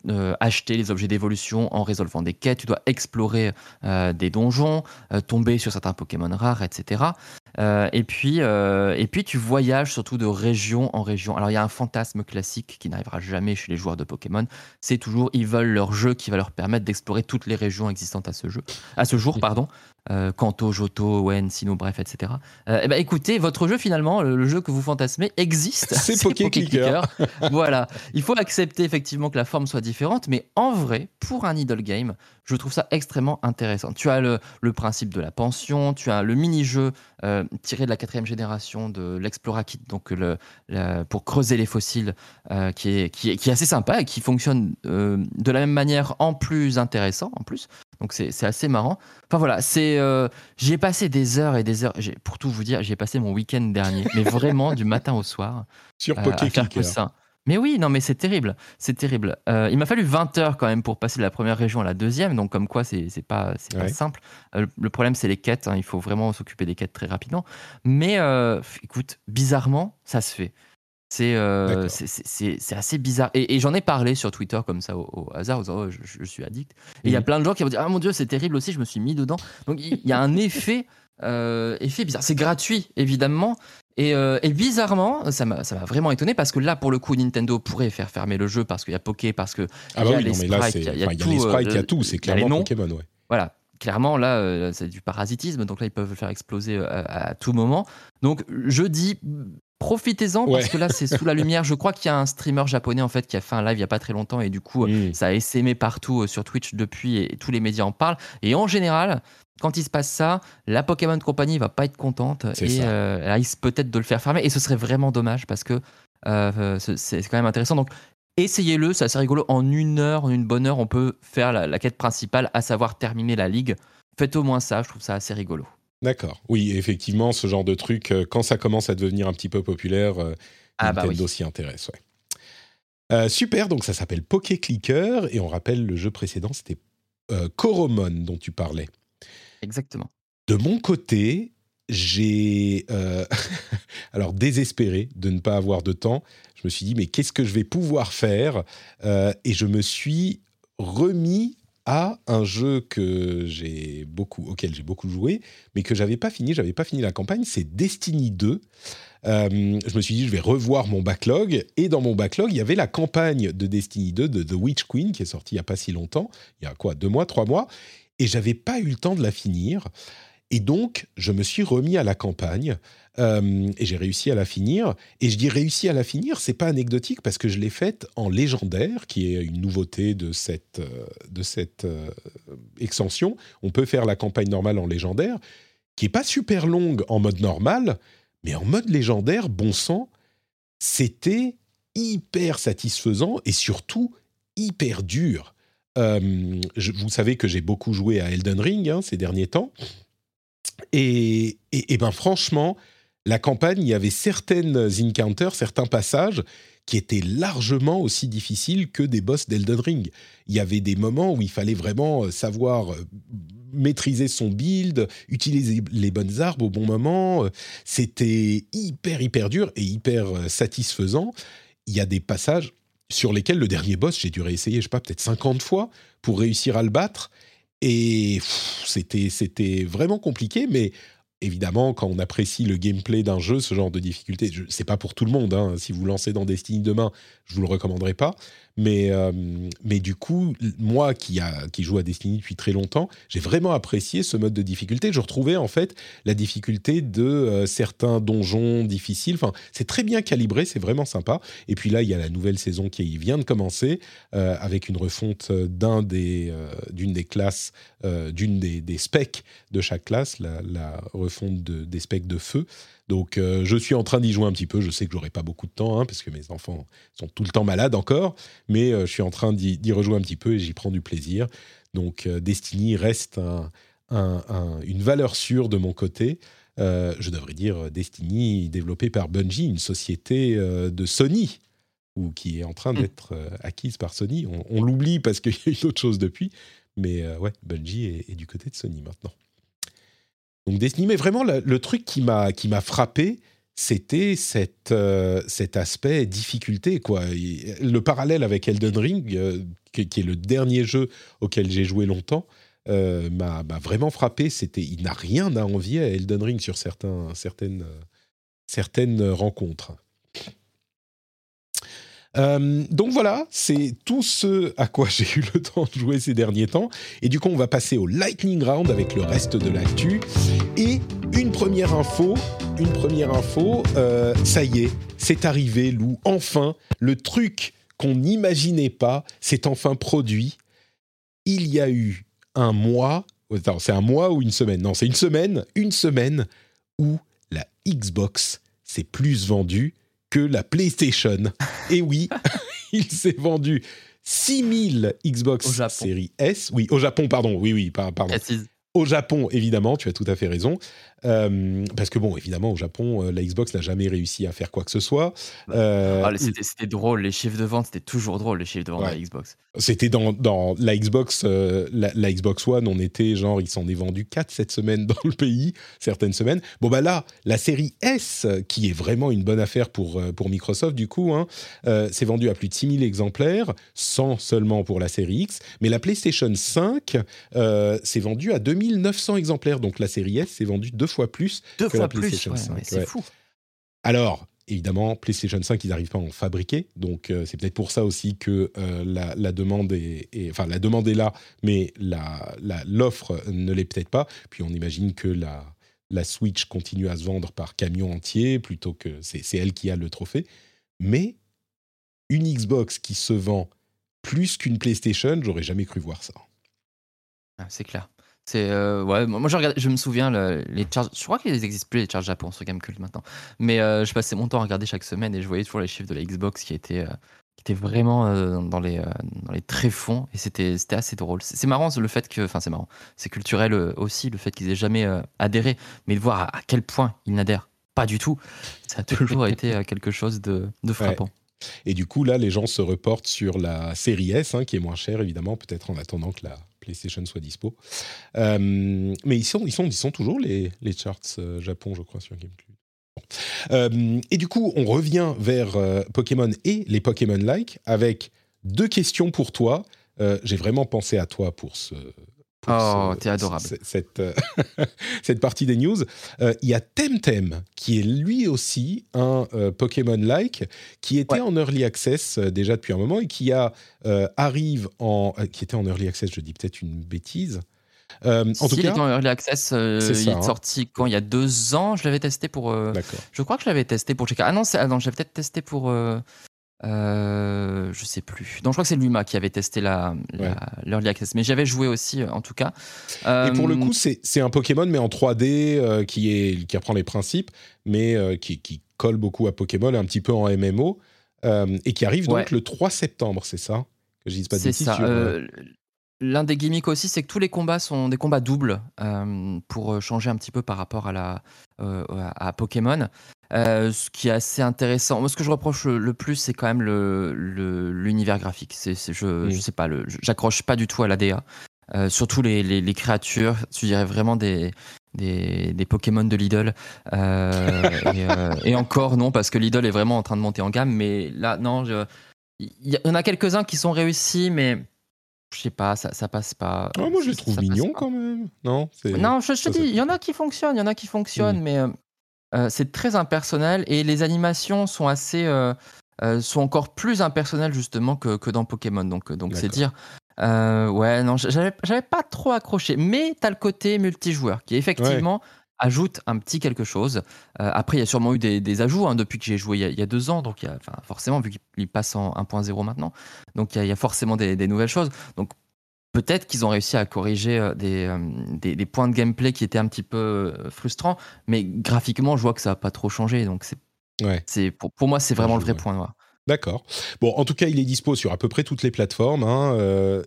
acheter les objets d'évolution en résolvant des quêtes, tu dois explorer des donjons, tomber sur certains Pokémon rares, etc. Euh, et, puis, euh, et puis, tu voyages surtout de région en région. Alors, il y a un fantasme classique qui n'arrivera jamais chez les joueurs de Pokémon. C'est toujours, ils veulent leur jeu qui va leur permettre d'explorer toutes les régions existantes à ce jeu, à ce jour, pardon. Euh, Kanto, Johto, Wen, Sino, bref, etc. Eh ben, écoutez, votre jeu finalement, le, jeu que vous fantasmez existe. C'est Poké Clicker. voilà. Il faut accepter effectivement que la forme soit différente, mais en vrai, pour un idle game, je trouve ça extrêmement intéressant. Tu as le, le principe de la pension, tu as le mini-jeu euh, tiré de la quatrième génération de l'Explora Kit, donc le, pour creuser les fossiles, euh, qui, est, qui, est, qui, est, assez sympa et qui fonctionne euh, de la même manière en plus intéressant en plus. Donc c'est assez marrant. Enfin voilà, c'est j'y ai passé des heures et des heures. Pour tout vous dire, j'ai passé mon week-end dernier, mais vraiment du matin au soir. Sur Poké ça. Mais oui, non, mais c'est terrible, c'est terrible. Euh, il m'a fallu 20 heures quand même pour passer de la première région à la deuxième, donc comme quoi c'est pas, pas simple. Euh, le problème c'est les quêtes, hein, il faut vraiment s'occuper des quêtes très rapidement. Mais euh, écoute, bizarrement, ça se fait. C'est c'est assez bizarre. Et, j'en ai parlé sur Twitter comme ça au, hasard, oh, je, suis addict. Et il y a mhm. plein de gens qui vont dire Ah mon Dieu, c'est terrible aussi, je me suis mis dedans. Donc il y, a un effet, effet bizarre. C'est gratuit, évidemment, euh, et, bizarrement, ça m'a vraiment étonné parce que là, pour le coup, Nintendo pourrait faire fermer le jeu parce qu'il y a Poké, parce que ah bah y a les sprites, il y a, tout, il y a tout, c'est clairement Pokémon, ouais. Voilà, clairement, là, c'est du parasitisme, donc là, ils peuvent le faire exploser à, tout moment. Donc, je dis, profitez-en, parce que là, c'est sous la lumière. Je crois qu'il y a un streamer japonais, en fait, qui a fait un live il n'y a pas très longtemps, et du coup, ça a essaimé partout sur Twitch depuis, et tous les médias en parlent. Et en général, quand il se passe ça, la Pokémon Company va pas être contente et elle risque peut-être de le faire fermer. Et ce serait vraiment dommage parce que c'est quand même intéressant. Donc, essayez-le, c'est assez rigolo. En une heure, en une bonne heure, on peut faire la, quête principale, à savoir terminer la ligue. Faites au moins ça, je trouve ça assez rigolo. D'accord. Oui, effectivement, ce genre de truc, euh, quand ça commence à devenir un petit peu populaire, euh, ah bah Nintendo s'y intéresse. Euh, super, donc ça s'appelle Poké Clicker et on rappelle le jeu précédent, c'était Coromon dont tu parlais. Exactement. De mon côté, j'ai alors désespéré de ne pas avoir de temps. Je me suis dit mais qu'est-ce que je vais pouvoir faire Et je me suis remis à un jeu que j'ai beaucoup, auquel j'ai beaucoup joué, mais que j'avais pas fini. J'avais pas fini la campagne. C'est Destiny 2. Euh, je me suis dit, je vais revoir mon backlog. Et dans mon backlog, il y avait la campagne de Destiny 2 de The Witch Queen qui est sortie il y a pas si longtemps. Il y a quoi, deux mois, trois mois. Et j'avais pas eu le temps de la finir. Et donc, je me suis remis à la campagne euh, et j'ai réussi à la finir. Et je dis réussi à la finir, c'est pas anecdotique parce que je l'ai faite en légendaire, qui est une nouveauté de cette, euh, de cette euh, extension. On peut faire la campagne normale en légendaire, qui est pas super longue en mode normal, mais en mode légendaire, bon sang, c'était hyper satisfaisant et surtout hyper dur. vous savez que j'ai beaucoup joué à Elden Ring hein, ces derniers temps. Et, et, ben franchement, la campagne, il y avait certaines encounters, certains passages qui étaient largement aussi difficiles que des boss d'Elden Ring. Il y avait des moments où il fallait vraiment euh, savoir euh, maîtriser son build, utiliser les bonnes armes au bon moment. C'était hyper, hyper dur et hyper euh, satisfaisant. Il y a des passages sur lesquels le dernier boss, j'ai dû réessayer, je sais pas, peut-être 50 fois pour réussir à le battre. Et c'était vraiment compliqué, mais évidemment, quand on apprécie le gameplay d'un jeu, ce genre de difficulté, c'est pas pour tout le monde. Hein. Si vous lancez dans Destiny demain, je vous le recommanderai pas. Mais, euh, mais du coup, moi qui, joue à Destiny depuis très longtemps, j'ai vraiment apprécié ce mode de difficulté. Je retrouvais en fait la difficulté de euh, certains donjons difficiles. Enfin, c'est très bien calibré, c'est vraiment sympa. Et puis là, il y a la nouvelle saison qui vient de commencer euh, avec une refonte d'un des, d'une des classes, d'une des, des, specs de chaque classe, la, refonte de, des specs de feu. Donc, euh, je suis en train d'y jouer un petit peu. Je sais que j'aurai pas beaucoup de temps, hein, parce que mes enfants sont tout le temps malades encore, mais euh, je suis en train d'y rejouer un petit peu et j'y prends du plaisir. Donc, euh, Destiny reste une valeur sûre de mon côté. je devrais dire Destiny développé par Bungie, une société de Sony, ou qui est en train hmm. d'être acquise par Sony. On, l'oublie parce qu'il y a eu autre chose depuis, mais ouais, Bungie est du côté de Sony maintenant. Donc Destiny, mais vraiment le, truc qui m'a qui m'a frappé, c'était euh, cet aspect difficulté quoi. Le parallèle avec Elden Ring, euh, qui, est le dernier jeu auquel j'ai joué longtemps, euh, m'a vraiment frappé. C'était il n'a rien à envier à Elden Ring sur certains, certaines certaines rencontres. Euh, donc voilà, c'est tout ce à quoi j'ai eu le temps de jouer ces derniers temps. Et du coup, on va passer au Lightning Round avec le reste de l'actu. Et une première info, une première info, euh, ça y est, c'est arrivé, Lou. Enfin, le truc qu'on n'imaginait pas, c'est enfin produit. Il y a eu un mois, c'est un mois ou une semaine? Non, c'est une semaine, une semaine où la Xbox s'est plus vendue que la PlayStation. Et oui, il s'est vendu 6000 Xbox Series S. Oui, au Japon, pardon. Oui, oui, pardon. Au Japon, évidemment, tu as tout à fait raison. Euh, parce que bon, évidemment, au Japon, euh, la Xbox n'a jamais réussi à faire quoi que ce soit. Euh, ah, c'était drôle, les chiffres de vente, c'était toujours drôle, les chiffres de vente de la Xbox. C'était dans, dans, la Xbox, la, Xbox One, on était genre, il s'en est vendu 4 cette semaine dans le pays, certaines semaines. Bon, bah là, la série S, qui est vraiment une bonne affaire pour, pour Microsoft, du coup, hein, s'est vendue à plus de 6000 exemplaires, sans seulement pour la série X. Mais la PlayStation 5 s'est vendue à 2900 exemplaires, donc la série S s'est vendue deux fois plus Deux que fois la PlayStation plus, 5. c'est fou. Alors, évidemment, PlayStation 5, ils n'arrivent pas à en fabriquer, donc c'est peut-être pour ça aussi que la, demande est, enfin la demande est là, mais l'offre ne l'est peut-être pas. Puis on imagine que la la Switch continue à se vendre par camion entier plutôt que c'est elle qui a le trophée. Mais une Xbox qui se vend plus qu'une PlayStation, j'aurais jamais cru voir ça. Ah, c'est clair. C'est euh, ouais, moi je, regarde, je me souviens les charges. Je crois qu'il n'existe plus les charges Japon sur Gamecult maintenant. Mais euh, je passais mon temps à regarder chaque semaine et je voyais toujours les chiffres de la Xbox qui étaient euh, qui était vraiment dans, les, dans les tréfonds et c'était assez drôle. C'est marrant le fait que, enfin c'est marrant, c'est culturel aussi le fait qu'ils aient jamais adhéré, mais de voir à, quel point ils n'adhèrent pas du tout, ça a toujours été quelque chose de, de frappant. Et du coup là, les gens se reportent sur la série S, hein, qui est moins chère évidemment, peut-être en attendant que la PlayStation soit dispo. mais ils sont, ils sont, ils sont toujours les, les charts Japon, je crois, sur GameCube. Euh, et du coup, on revient vers euh, Pokémon et les Pokémon-like avec deux questions pour toi. Euh, j'ai vraiment pensé à toi pour ce. Oh, t'es adorable. Cette, cette partie des news. Il y a Temtem, qui est lui aussi un Pokémon-like, qui était en early access déjà depuis un moment et qui a, arrive en. qui était en early access, je dis peut-être une bêtise. Euh, en tout cas, il est en early access. Euh, il est hein. sorti quand il y a deux ans. Je l'avais testé pour. Euh, je crois que je l'avais testé pour checker. Ah non, ah non, je l'avais peut-être testé pour. Euh, je sais plus. Donc je crois que c'est Luma qui avait testé la, l'early access, mais j'avais joué aussi en tout cas. Et pour le coup, c'est, un Pokémon mais en 3D qui est qui apprend les principes, mais qui, qui, colle beaucoup à Pokémon, un petit peu en MMO, et qui arrive donc le 3 septembre, c'est ça? Que je dise pas de C'est ça. L'un des gimmicks aussi, c'est que tous les combats sont des combats doubles euh, pour euh, changer un petit peu par rapport à, la, euh, à, Pokémon. ce qui est assez intéressant. Moi, ce que je reproche le, plus, c'est quand même l'univers le, graphique. C'est, je, je sais pas, j'accroche pas du tout à la DA. surtout les, les, créatures, tu dirais vraiment des, des, des Pokémon de Lidl. et, et, encore, non, parce que Lidl est vraiment en train de monter en gamme. Mais là, non, il y, en a quelques-uns qui sont réussis, mais je sais pas, ça, ça passe pas. Ah, moi, je les trouve mignons quand même. Non, non je, te dis, il y en a qui fonctionnent, il y en a qui fonctionnent, mm. mais euh, euh, c'est très impersonnel et les animations sont assez. Euh, sont encore plus impersonnelles justement que, que dans Pokémon. Donc, donc c'est dire. ouais, non, j'avais pas trop accroché. Mais t'as le côté multijoueur qui effectivement ajoute un petit quelque chose. Euh, après, il y a sûrement eu des, ajouts hein, depuis que j'ai joué il y, a, deux ans, donc il y a, forcément, vu qu'il passe en 1.0 maintenant, donc il y, a, forcément des, nouvelles choses. Donc peut-être qu'ils ont réussi à corriger euh, euh, des, des, points de gameplay qui étaient un petit peu frustrants, mais graphiquement, je vois que ça n'a pas trop changé. Donc c'est, c'est pour, pour, moi, c'est vraiment le vrai point noir. D'accord. Bon, en tout cas, il est dispo sur à peu près toutes les plateformes. Hein,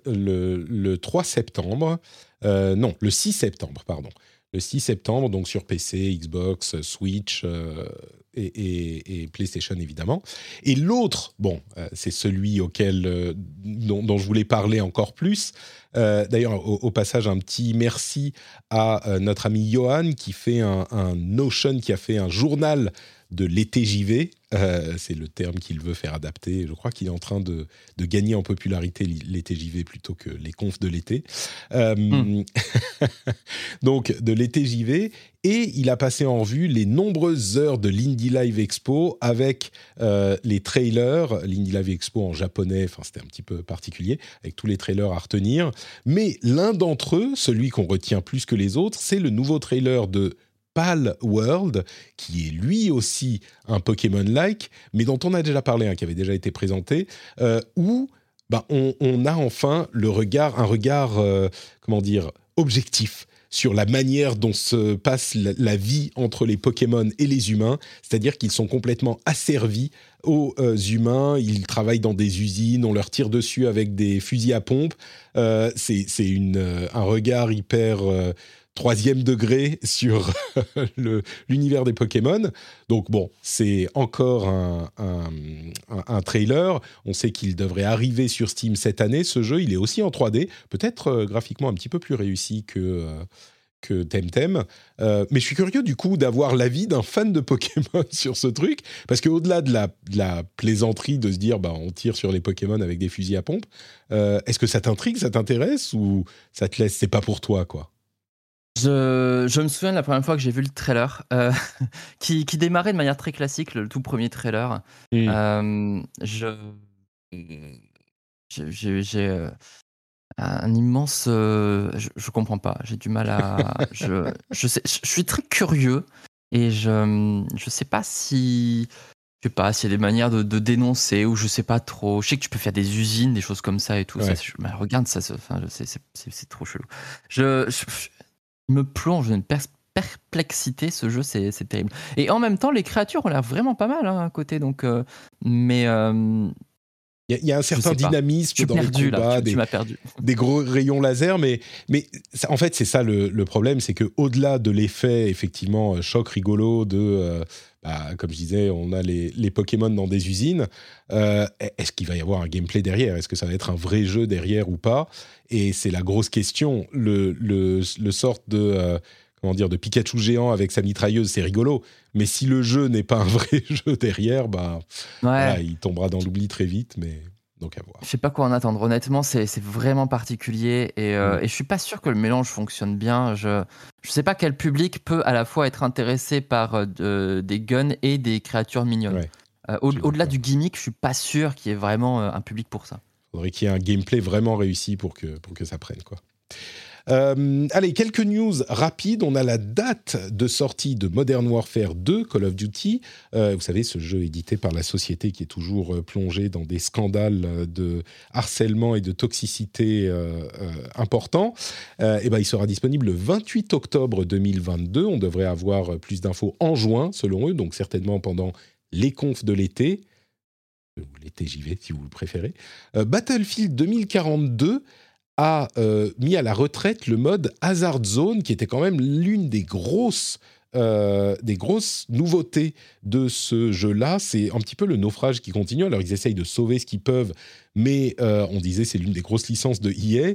le, le, 3 septembre, non, le 6 septembre, pardon le 6 septembre, donc sur PC, Xbox, Switch euh, et, PlayStation évidemment. Et l'autre, bon, euh, c'est celui auquel euh, dont, je voulais parler encore plus. D'ailleurs, au, passage, un petit merci à notre ami Johan qui fait un, un, Notion, qui a fait un journal de l'été JV. Euh, c'est le terme qu'il veut faire adapter. Je crois qu'il est en train de, gagner en popularité l'été JV plutôt que les confs de l'été. Euh, hmm. donc, de l'été JV. Et il a passé en vue les nombreuses heures de l'Indie Live Expo avec euh, les trailers. L'Indie Live Expo en japonais, enfin, c'était un petit peu particulier, avec tous les trailers à retenir. Mais l'un d'entre eux, celui qu'on retient plus que les autres, c'est le nouveau trailer de Pal World, qui est lui aussi un Pokémon-like, mais dont on a déjà parlé, hein, qui avait déjà été présenté, euh, où bah, on, a enfin le regard, un regard, euh, comment dire, objectif sur la manière dont se passe la, vie entre les Pokémon et les humains, c'est-à-dire qu'ils sont complètement asservis aux euh, humains, ils travaillent dans des usines, on leur tire dessus avec des fusils à pompe. c'est un regard hyper troisième degré sur l'univers des Pokémon. Donc bon, c'est encore un, trailer. On sait qu'il devrait arriver sur Steam cette année. Ce jeu, il est aussi en 3D, peut-être euh, graphiquement un petit peu plus réussi que... Euh, Temtem. Euh, mais je suis curieux du coup d'avoir l'avis d'un fan de Pokémon sur ce truc, parce qu'au-delà de la, de la, plaisanterie de se dire bah, on tire sur les Pokémon avec des fusils à pompe, est-ce que ça t'intrigue, ça t'intéresse ou ça te laisse, c'est pas pour toi quoi? Je, je, me souviens de la première fois que j'ai vu le trailer, euh, qui, qui, démarrait de manière très classique, le tout premier trailer. Euh, je j'ai euh, un immense. je, je, comprends pas. J'ai du mal à. je, je, sais, je suis très curieux et je je sais pas si je sais pas s'il y a des manières de, de, dénoncer ou je sais pas trop. Je sais que tu peux faire des usines, des choses comme ça et tout. Ça, je, regarde ça, enfin, c'est trop chelou. Je, me plonge dans une perplexité, ce jeu, c'est terrible. Et en même temps, les créatures ont l'air vraiment pas mal hein, à côté. Donc, euh, mais euh, il y, a un certain dynamisme dans les combats, des, des, gros rayons laser, mais, mais en fait, c'est ça le, problème, c'est que au-delà de l'effet, effectivement, euh, choc rigolo de, euh, bah, comme je disais, on a les, les Pokémon dans des usines, euh, est-ce qu'il va y avoir un gameplay derrière? Est-ce que ça va être un vrai jeu derrière ou pas? Et c'est la grosse question. Le, le, le sort de comment dire, de Pikachu géant avec sa mitrailleuse, c'est rigolo. Mais si le jeu n'est pas un vrai jeu derrière, bah, il tombera dans l'oubli très vite. Mais donc à voir. Je sais pas quoi en attendre. Honnêtement, c'est vraiment particulier et, euh, mm. et, je suis pas sûr que le mélange fonctionne bien. Je je sais pas quel public peut à la fois être intéressé par euh, des guns et des créatures mignonnes. Euh, au-delà du gimmick, je suis pas sûr qu'il y ait vraiment un public pour ça. Il faudrait qu'il y ait un gameplay vraiment réussi pour que pour que ça prenne quoi. Euh, allez, quelques news rapides. On a la date de sortie de Modern Warfare 2, Call of Duty. Euh, vous savez, ce jeu édité par la société qui est toujours euh, plongée dans des scandales de harcèlement et de toxicité importants. et eh ben, il sera disponible le 28 octobre 2022. On devrait avoir plus d'infos en juin, selon eux, donc certainement pendant les confs de l'été l'été j'y vais si vous le préférez. Battlefield 2042 a euh, mis à la retraite le mode Hazard Zone, qui était quand même l'une des grosses, euh, des grosses nouveautés de ce jeu-là. C'est un petit peu le naufrage qui continue. Alors, ils essayent de sauver ce qu'ils peuvent, mais euh, on disait c'est l'une des grosses licences de EA.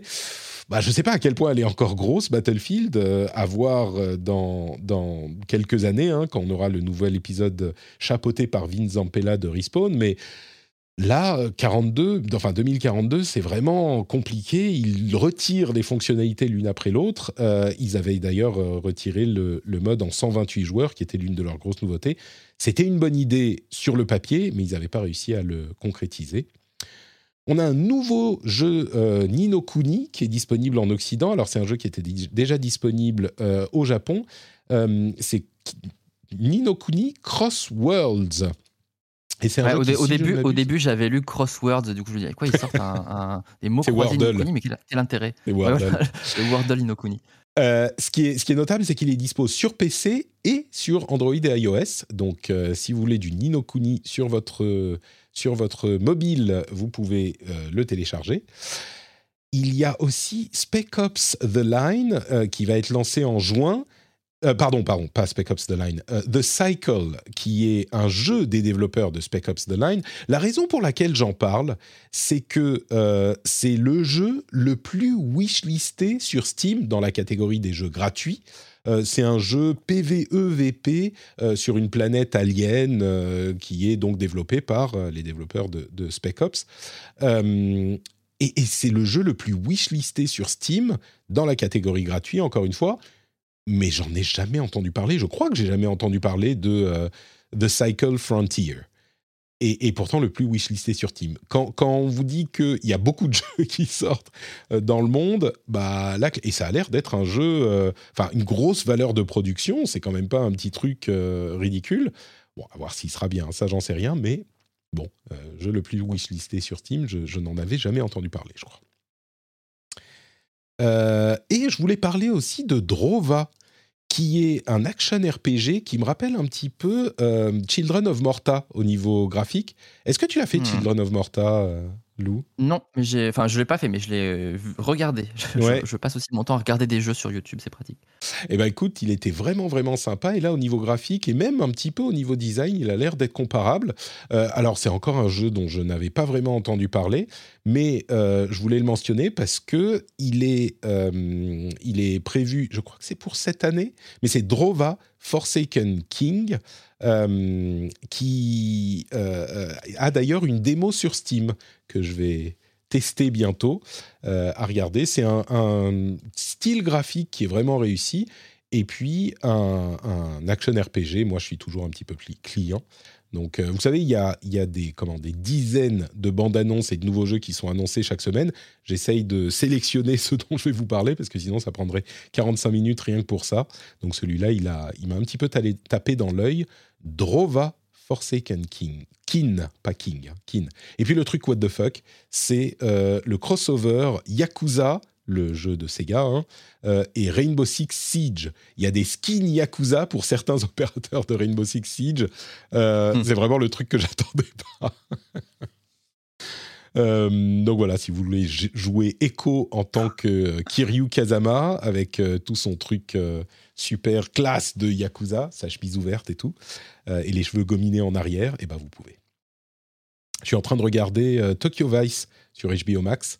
Bah, je ne sais pas à quel point elle est encore grosse, Battlefield, à voir dans, dans quelques années, hein, quand on aura le nouvel épisode chapeauté par Vince Zampella de Respawn, mais Là, 42, enfin 2042, c'est vraiment compliqué. Ils retirent les fonctionnalités l'une après l'autre. Euh, ils avaient d'ailleurs euh, retiré le, mode en 128 joueurs, qui était l'une de leurs grosses nouveautés. C'était une bonne idée sur le papier, mais ils n'avaient pas réussi à le concrétiser. On a un nouveau jeu euh, Nino Kuni qui est disponible en Occident. Alors c'est un jeu qui était déjà disponible au Japon. c'est Nino Kuni Cross Worlds au, début, au début, j'avais lu Crosswords, du coup je me disais quoi, ils sortent un, des mots croisés Inokuni, mais quel, quel intérêt C'est Wordle. Wordle Inokuni. Euh, ce, qui est, ce qui est notable, c'est qu'il est dispo sur PC et sur Android et iOS. Donc, euh, si vous voulez du Ninokuni sur votre, sur votre mobile, vous pouvez euh, le télécharger. Il y a aussi Spec Ops The Line qui va être lancé en juin euh, pardon, pardon, pas Spec Ops The Line. Euh, The Cycle, qui est un jeu des développeurs de Spec Ops The Line. La raison pour laquelle j'en parle, c'est que euh, c'est le jeu le plus wishlisté sur Steam dans la catégorie des jeux gratuits. c'est un jeu PvEVP sur une planète alien qui est donc développé par les développeurs de, Spec Ops. et, et c'est le jeu le plus wishlisté sur Steam dans la catégorie gratuit, encore une fois mais j'en ai jamais entendu parler. Je crois que j'ai jamais entendu parler de euh, The Cycle Frontier. Et, pourtant le plus wishlisté sur Steam. Quand, on vous dit qu'il y a beaucoup de jeux qui sortent euh, dans le monde, bah et ça a l'air d'être un jeu, euh, enfin une grosse valeur de production, c'est quand même pas un petit truc ridicule. Bon, à voir s'il sera bien, ça j'en sais rien, mais bon, jeu le plus wishlisté sur Steam, je, je n'en avais jamais entendu parler, je crois. Et je voulais parler aussi de Drova qui est un action RPG qui me rappelle un petit peu euh, Children of Morta au niveau graphique. Est-ce que tu as fait hmm. Children of Morta euh? Lou Non, mais j'ai, enfin, je l'ai pas fait, mais je l'ai euh, regardé. Je, passe aussi mon temps à regarder des jeux sur YouTube, c'est pratique. Eh ben, écoute, il était vraiment vraiment sympa. Et là, au niveau graphique et même un petit peu au niveau design, il a l'air d'être comparable. Euh, alors, c'est encore un jeu dont je n'avais pas vraiment entendu parler, mais euh, je voulais le mentionner parce que il est, il est prévu. Je crois que c'est pour cette année, mais c'est Drova Forsaken King. Qui a d'ailleurs une démo sur Steam que je vais tester bientôt, à regarder. C'est un, style graphique qui est vraiment réussi. Et puis un, action RPG. Moi, je suis toujours un petit peu client. Donc, euh, vous savez, il y a, y a des, comment, des dizaines de bandes annonces et de nouveaux jeux qui sont annoncés chaque semaine. J'essaye de sélectionner ceux dont je vais vous parler parce que sinon, ça prendrait 45 minutes rien que pour ça. Donc, celui-là, il m'a il un petit peu tapé dans l'œil. Drova Forsaken King. Kin, pas King, hein, Kin. Et puis le truc what the fuck, c'est euh, le crossover Yakuza le jeu de Sega, hein, euh, et Rainbow Six Siege. Il y a des skins Yakuza pour certains opérateurs de Rainbow Six Siege. Euh, hmm. C'est vraiment le truc que j'attendais pas. Donc voilà, si vous voulez jouer Echo en tant que Kiryu Kazama avec tout son truc super classe de Yakuza, sa chemise ouverte et tout, et les cheveux gominés en arrière, et eh ben vous pouvez. Je suis en train de regarder Tokyo Vice sur HBO Max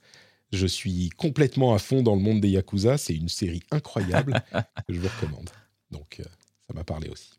je suis complètement à fond dans le monde des Yakuza. C'est une série incroyable que je vous recommande. Donc, euh, ça m'a parlé aussi.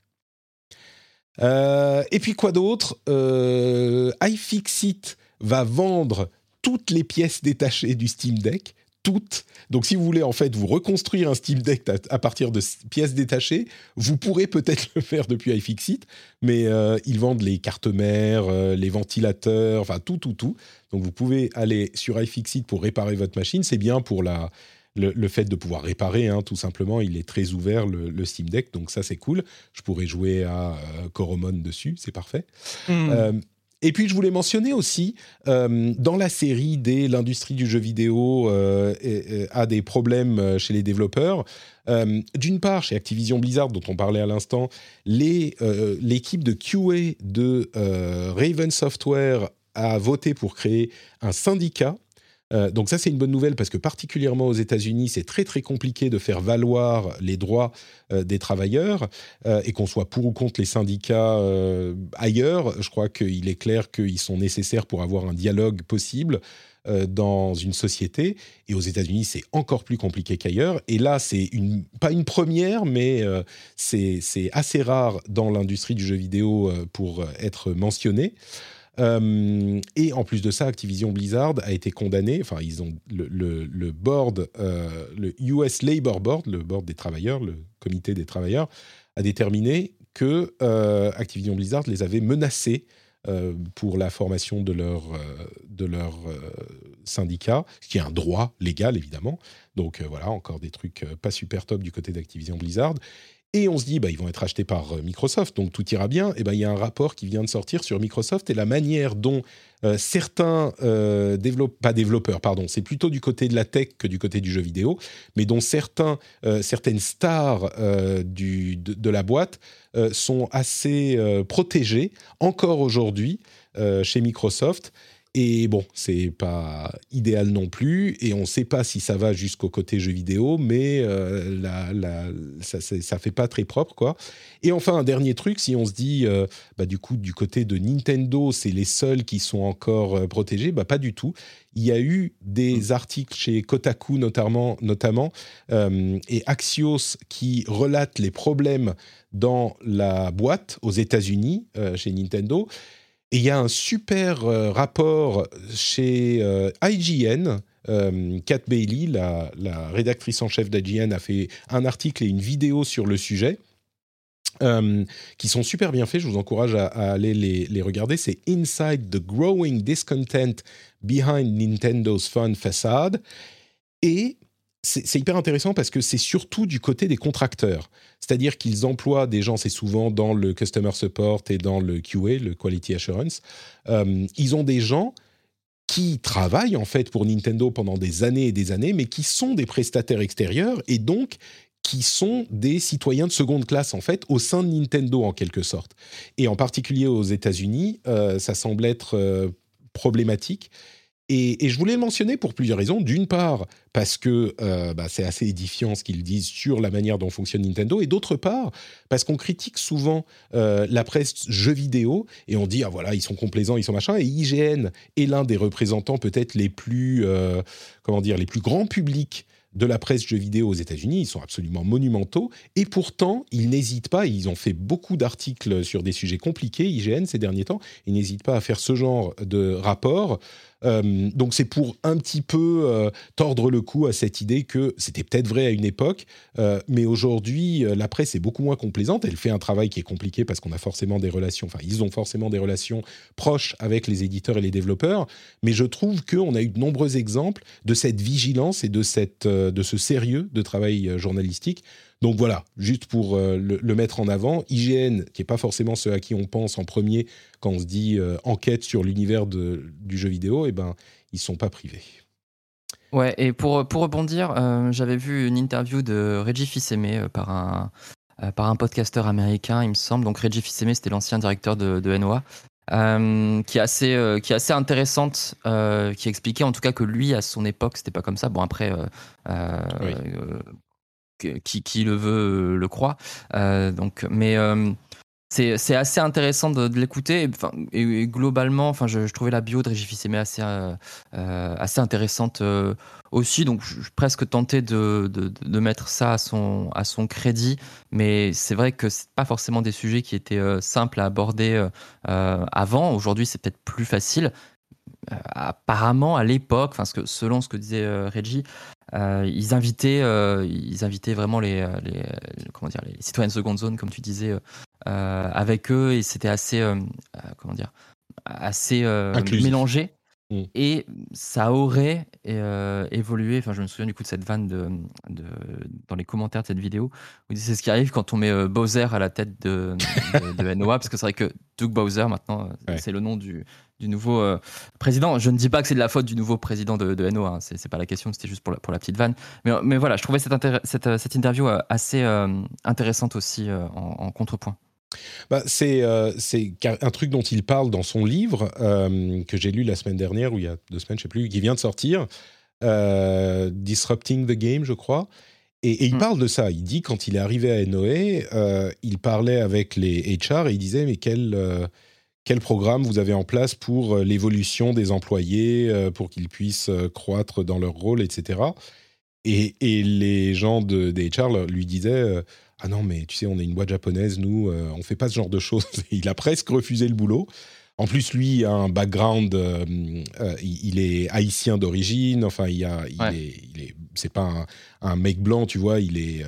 Euh, et puis quoi d'autre? Euh, iFixit va vendre toutes les pièces détachées du Steam Deck toutes. Donc, si vous voulez en fait vous reconstruire un Steam Deck à, partir de pièces détachées, vous pourrez peut-être le faire depuis iFixit, mais euh, ils vendent les cartes mères, euh, les ventilateurs, enfin tout, tout, tout. Donc, vous pouvez aller sur iFixit pour réparer votre machine. C'est bien pour la, le, fait de pouvoir réparer, hein, tout simplement. Il est très ouvert, le, Steam Deck, donc ça, c'est cool. Je pourrais jouer à euh, Coromon dessus, c'est parfait. Hmm. Et puis je voulais mentionner aussi, euh, dans la série des l'industrie du jeu vidéo euh, a des problèmes euh, chez les développeurs. D'une part, chez Activision Blizzard, dont on parlait à l'instant, l'équipe de QA de Raven Software a voté pour créer un syndicat euh, donc ça, c'est une bonne nouvelle parce que particulièrement aux États-Unis, c'est très très compliqué de faire valoir les droits euh, des travailleurs euh, et qu'on soit pour ou contre les syndicats ailleurs. Je crois qu'il est clair qu'ils sont nécessaires pour avoir un dialogue possible dans une société. Et aux États-Unis, c'est encore plus compliqué qu'ailleurs. Et là, c'est pas une première, mais c'est assez rare dans l'industrie du jeu vidéo pour être mentionné. Euh, et en plus de ça, Activision Blizzard a été condamné. Enfin, ils ont le, board, euh, le US Labor Board, le board des travailleurs, le comité des travailleurs, a déterminé que euh, Activision Blizzard les avait menacés pour la formation de leur, de leur syndicat, ce qui est un droit légal évidemment. Donc voilà, encore des trucs pas super top du côté d'Activision Blizzard. Et on se dit, bah, ils vont être achetés par euh, Microsoft, donc tout ira bien. Et ben, il y a un rapport qui vient de sortir sur Microsoft et la manière dont euh, certains euh, développeurs, pardon, c'est plutôt du côté de la tech que du côté du jeu vidéo, mais dont certains, certaines stars du, de, la boîte sont assez protégés encore aujourd'hui chez Microsoft. Et bon, c'est pas idéal non plus, et on ne sait pas si ça va jusqu'au côté jeu vidéo, mais euh, ça, ça fait pas très propre, quoi. Et enfin, un dernier truc, si on se dit, euh, bah, du coup, du côté de Nintendo, c'est les seuls qui sont encore euh, protégés, bah, pas du tout. Il y a eu des mmh. articles chez Kotaku notamment, notamment et Axios qui relatent les problèmes dans la boîte aux États-Unis, chez Nintendo. Et il y a un super euh, rapport chez euh, IGN. Euh, Kat Bailey, la, rédactrice en chef d'IGN, a fait un article et une vidéo sur le sujet. qui sont super bien faits, je vous encourage à, aller les, les regarder. C'est Inside the Growing Discontent Behind Nintendo's Fun Facade. Et c'est hyper intéressant parce que c'est surtout du côté des contracteurs. C'est-à-dire qu'ils emploient des gens, c'est souvent dans le customer support et dans le QA, le quality assurance. Euh, ils ont des gens qui travaillent en fait pour Nintendo pendant des années et des années, mais qui sont des prestataires extérieurs et donc qui sont des citoyens de seconde classe en fait au sein de Nintendo en quelque sorte. Et en particulier aux États-Unis, euh, ça semble être euh, problématique. Et, je voulais le mentionner pour plusieurs raisons. D'une part, parce que euh, bah, c'est assez édifiant ce qu'ils disent sur la manière dont fonctionne Nintendo. Et d'autre part, parce qu'on critique souvent euh, la presse jeux vidéo et on dit, ah voilà, ils sont complaisants, ils sont machin. Et IGN est l'un des représentants peut-être les plus, euh, comment dire, les plus grands publics de la presse jeux vidéo aux États-Unis. Ils sont absolument monumentaux. Et pourtant, ils n'hésitent pas, ils ont fait beaucoup d'articles sur des sujets compliqués, IGN, ces derniers temps, ils n'hésitent pas à faire ce genre de rapport Euh, donc c'est pour un petit peu euh, tordre le cou à cette idée que c'était peut-être vrai à une époque, euh, mais aujourd'hui la presse est beaucoup moins complaisante. Elle fait un travail qui est compliqué parce qu'on a forcément des relations, enfin ils ont forcément des relations proches avec les éditeurs et les développeurs, mais je trouve qu'on a eu de nombreux exemples de cette vigilance et de, cette, de ce sérieux de travail journalistique. Donc voilà, juste pour le, mettre en avant, IGN, qui n'est pas forcément ce à qui on pense en premier quand on se dit enquête sur l'univers du jeu vidéo, eh ben, ils sont pas privés. Ouais, et pour, pour rebondir, euh, j'avais vu une interview de Reggie Fils-Aimé euh, par un, euh, par un podcasteur américain, il me semble. Donc Reggie Fils-Aimé, c'était l'ancien directeur de, de NOA. qui est assez qui est assez intéressante qui expliquait en tout cas que lui à son époque c'était pas comme ça bon après qui, le veut le croit. Donc mais c'est assez intéressant de, l'écouter. Et, globalement enfin je, trouvais la bio de Régis assez euh, euh, assez intéressante euh, aussi. Donc je suis presque tenté de, de, mettre ça à son à son crédit. Mais c'est vrai que c'est pas forcément des sujets qui étaient simples à aborder avant. Aujourd'hui c'est peut-être plus facile. Apparemment à l'époque enfin selon ce que disait Reggie ils invitaient, ils invitaient vraiment les, les, comment dire, les citoyens de seconde zone, comme tu disais, euh, avec eux et c'était assez, euh, euh, comment dire, assez mélangé. Mm. Et ça aurait évolué. Enfin, je me souviens du coup de cette vanne de, de dans les commentaires de cette vidéo où c'est ce qui arrive quand on met Bowser à la tête de, de, NOA, parce que c'est vrai que Doug Bowser maintenant, c'est le nom du, du nouveau président. Je ne dis pas que c'est de la faute du nouveau président de, NOA, hein, c'est pas la question, c'était juste pour la, pour la petite vanne. Mais, mais voilà, je trouvais cette, cette, cette interview assez intéressante aussi en, en contrepoint. Bah, c'est euh, un truc dont il parle dans son livre euh, que j'ai lu la semaine dernière ou il y a deux semaines, je sais plus, qui vient de sortir, euh, Disrupting the Game, je crois. Et, il mm. parle de ça. Il dit quand il est arrivé à Noé, il parlait avec les HR et il disait mais quel quel programme vous avez en place pour l'évolution des employés, pour qu'ils puissent croître dans leur rôle, etc. Et, et les gens de, des HR lui disaient ah non, mais tu sais, on est une boîte japonaise, nous, euh, on fait pas ce genre de choses. il a presque refusé le boulot. En plus, lui a un background, euh, euh, il est haïtien d'origine. Enfin, il, a, il, est, c'est pas un, mec blanc, tu vois. Il est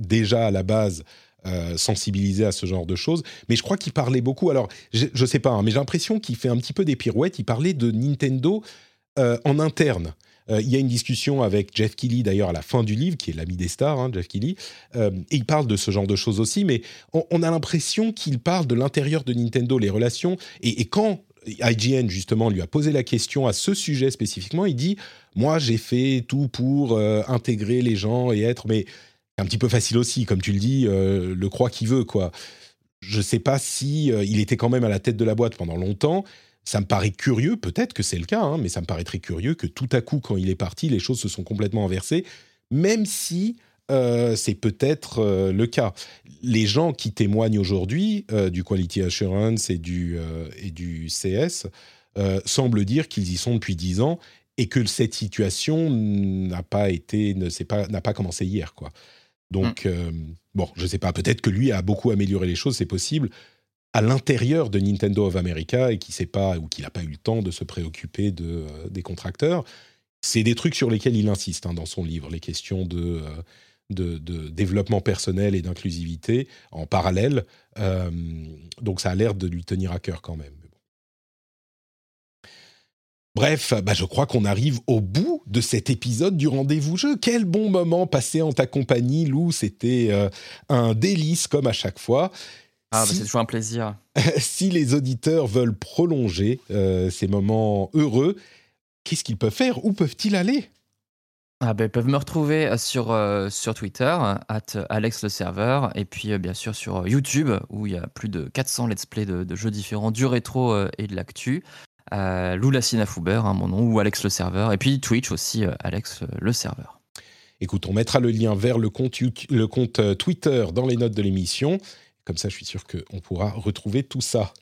déjà à la base sensibilisé à ce genre de choses. Mais je crois qu'il parlait beaucoup. Alors, je, ne sais pas, hein, mais j'ai l'impression qu'il fait un petit peu des pirouettes. Il parlait de Nintendo en interne. Euh, il y a une discussion avec Jeff Keighley, d'ailleurs, à la fin du livre, qui est l'ami des stars, hein, Jeff Keighley, euh, et il parle de ce genre de choses aussi, mais on, a l'impression qu'il parle de l'intérieur de Nintendo, les relations, et, quand IGN, justement, lui a posé la question à ce sujet spécifiquement, il dit Moi, j'ai fait tout pour euh, intégrer les gens et être. Mais un petit peu facile aussi, comme tu le dis, le croit qui veut, quoi. Je ne sais pas si il était quand même à la tête de la boîte pendant longtemps. Ça me paraît curieux, peut-être que c'est le cas, hein, mais ça me paraît très curieux que tout à coup, quand il est parti, les choses se sont complètement inversées, même si euh, c'est peut-être euh, le cas. Les gens qui témoignent aujourd'hui euh, du Quality Assurance et du, et du CS semblent dire qu'ils y sont depuis dix ans et que cette situation n'a pas été, ne pas, n'a pas commencé hier, quoi. Donc, mm. bon, je ne sais pas, peut-être que lui a beaucoup amélioré les choses, c'est possible à l'intérieur de Nintendo of America et qui sait pas ou qui n'a pas eu le temps de se préoccuper euh, des contracteurs. C'est des trucs sur lesquels il insiste hein, dans son livre, les questions de, euh, de, développement personnel et d'inclusivité en parallèle. Euh, donc ça a l'air de lui tenir à cœur quand même. Bref, bah je crois qu'on arrive au bout de cet épisode du rendez-vous jeu. Quel bon moment passé en ta compagnie, Lou. C'était un délice comme à chaque fois. Ah, bah, c'est toujours un plaisir. si les auditeurs veulent prolonger euh, ces moments heureux, qu'est-ce qu'ils peuvent faire? Où peuvent-ils aller? Ah ben, ils peuvent me retrouver euh, sur, euh, sur Twitter, at Alex le serveur, et puis bien sûr sur YouTube, où il y a plus de 400 let's play de, jeux différents, du rétro et de l'actu. Lou Lassina Fouber, hein, mon nom, ou Alex le serveur, et puis Twitch aussi, Alex le serveur. Écoute, on mettra le lien vers le compte, le compte Twitter dans les notes de l'émission. Comme ça, je suis sûr qu'on pourra retrouver tout ça.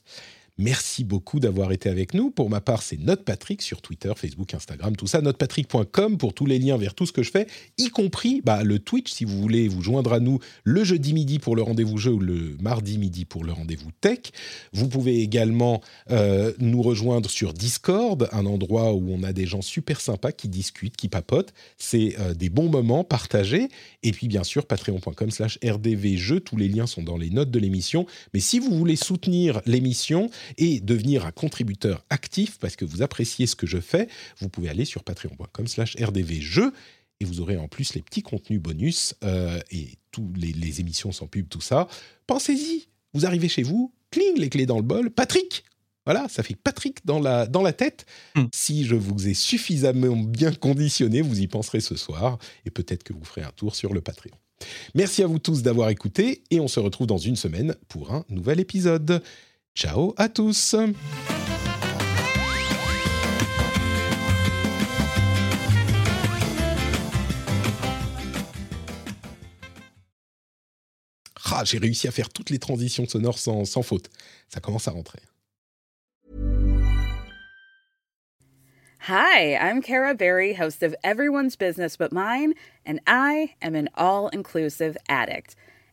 Merci beaucoup d'avoir été avec nous. Pour ma part, c'est NotePatrick sur Twitter, Facebook, Instagram, tout ça. NotePatrick.com pour tous les liens vers tout ce que je fais, y compris bah, le Twitch si vous voulez vous joindre à nous le jeudi midi pour le rendez-vous jeu ou le mardi midi pour le rendez-vous tech. Vous pouvez également euh, nous rejoindre sur Discord, un endroit où on a des gens super sympas qui discutent, qui papotent. C'est euh, des bons moments partagés. Et puis bien sûr, patreon.com slash rdvjeux. Tous les liens sont dans les notes de l'émission. Mais si vous voulez soutenir l'émission, et devenir un contributeur actif parce que vous appréciez ce que je fais, vous pouvez aller sur patreon.com slash rdvjeux et vous aurez en plus les petits contenus bonus euh, et toutes les, émissions sans pub, tout ça. Pensez-y, vous arrivez chez vous, cling, les clés dans le bol, Patrick voilà, ça fait Patrick dans la, dans la tête. Hmm. Si je vous ai suffisamment bien conditionné, vous y penserez ce soir et peut-être que vous ferez un tour sur le Patreon. Merci à vous tous d'avoir écouté et on se retrouve dans une semaine pour un nouvel épisode. Ciao à tous Ah, j'ai réussi à faire toutes les transitions sonores sans, sans faute. Ça commence à rentrer. Hi, I'm Kara Berry, host of Everyone's Business But Mine, and I am an all inclusive addict.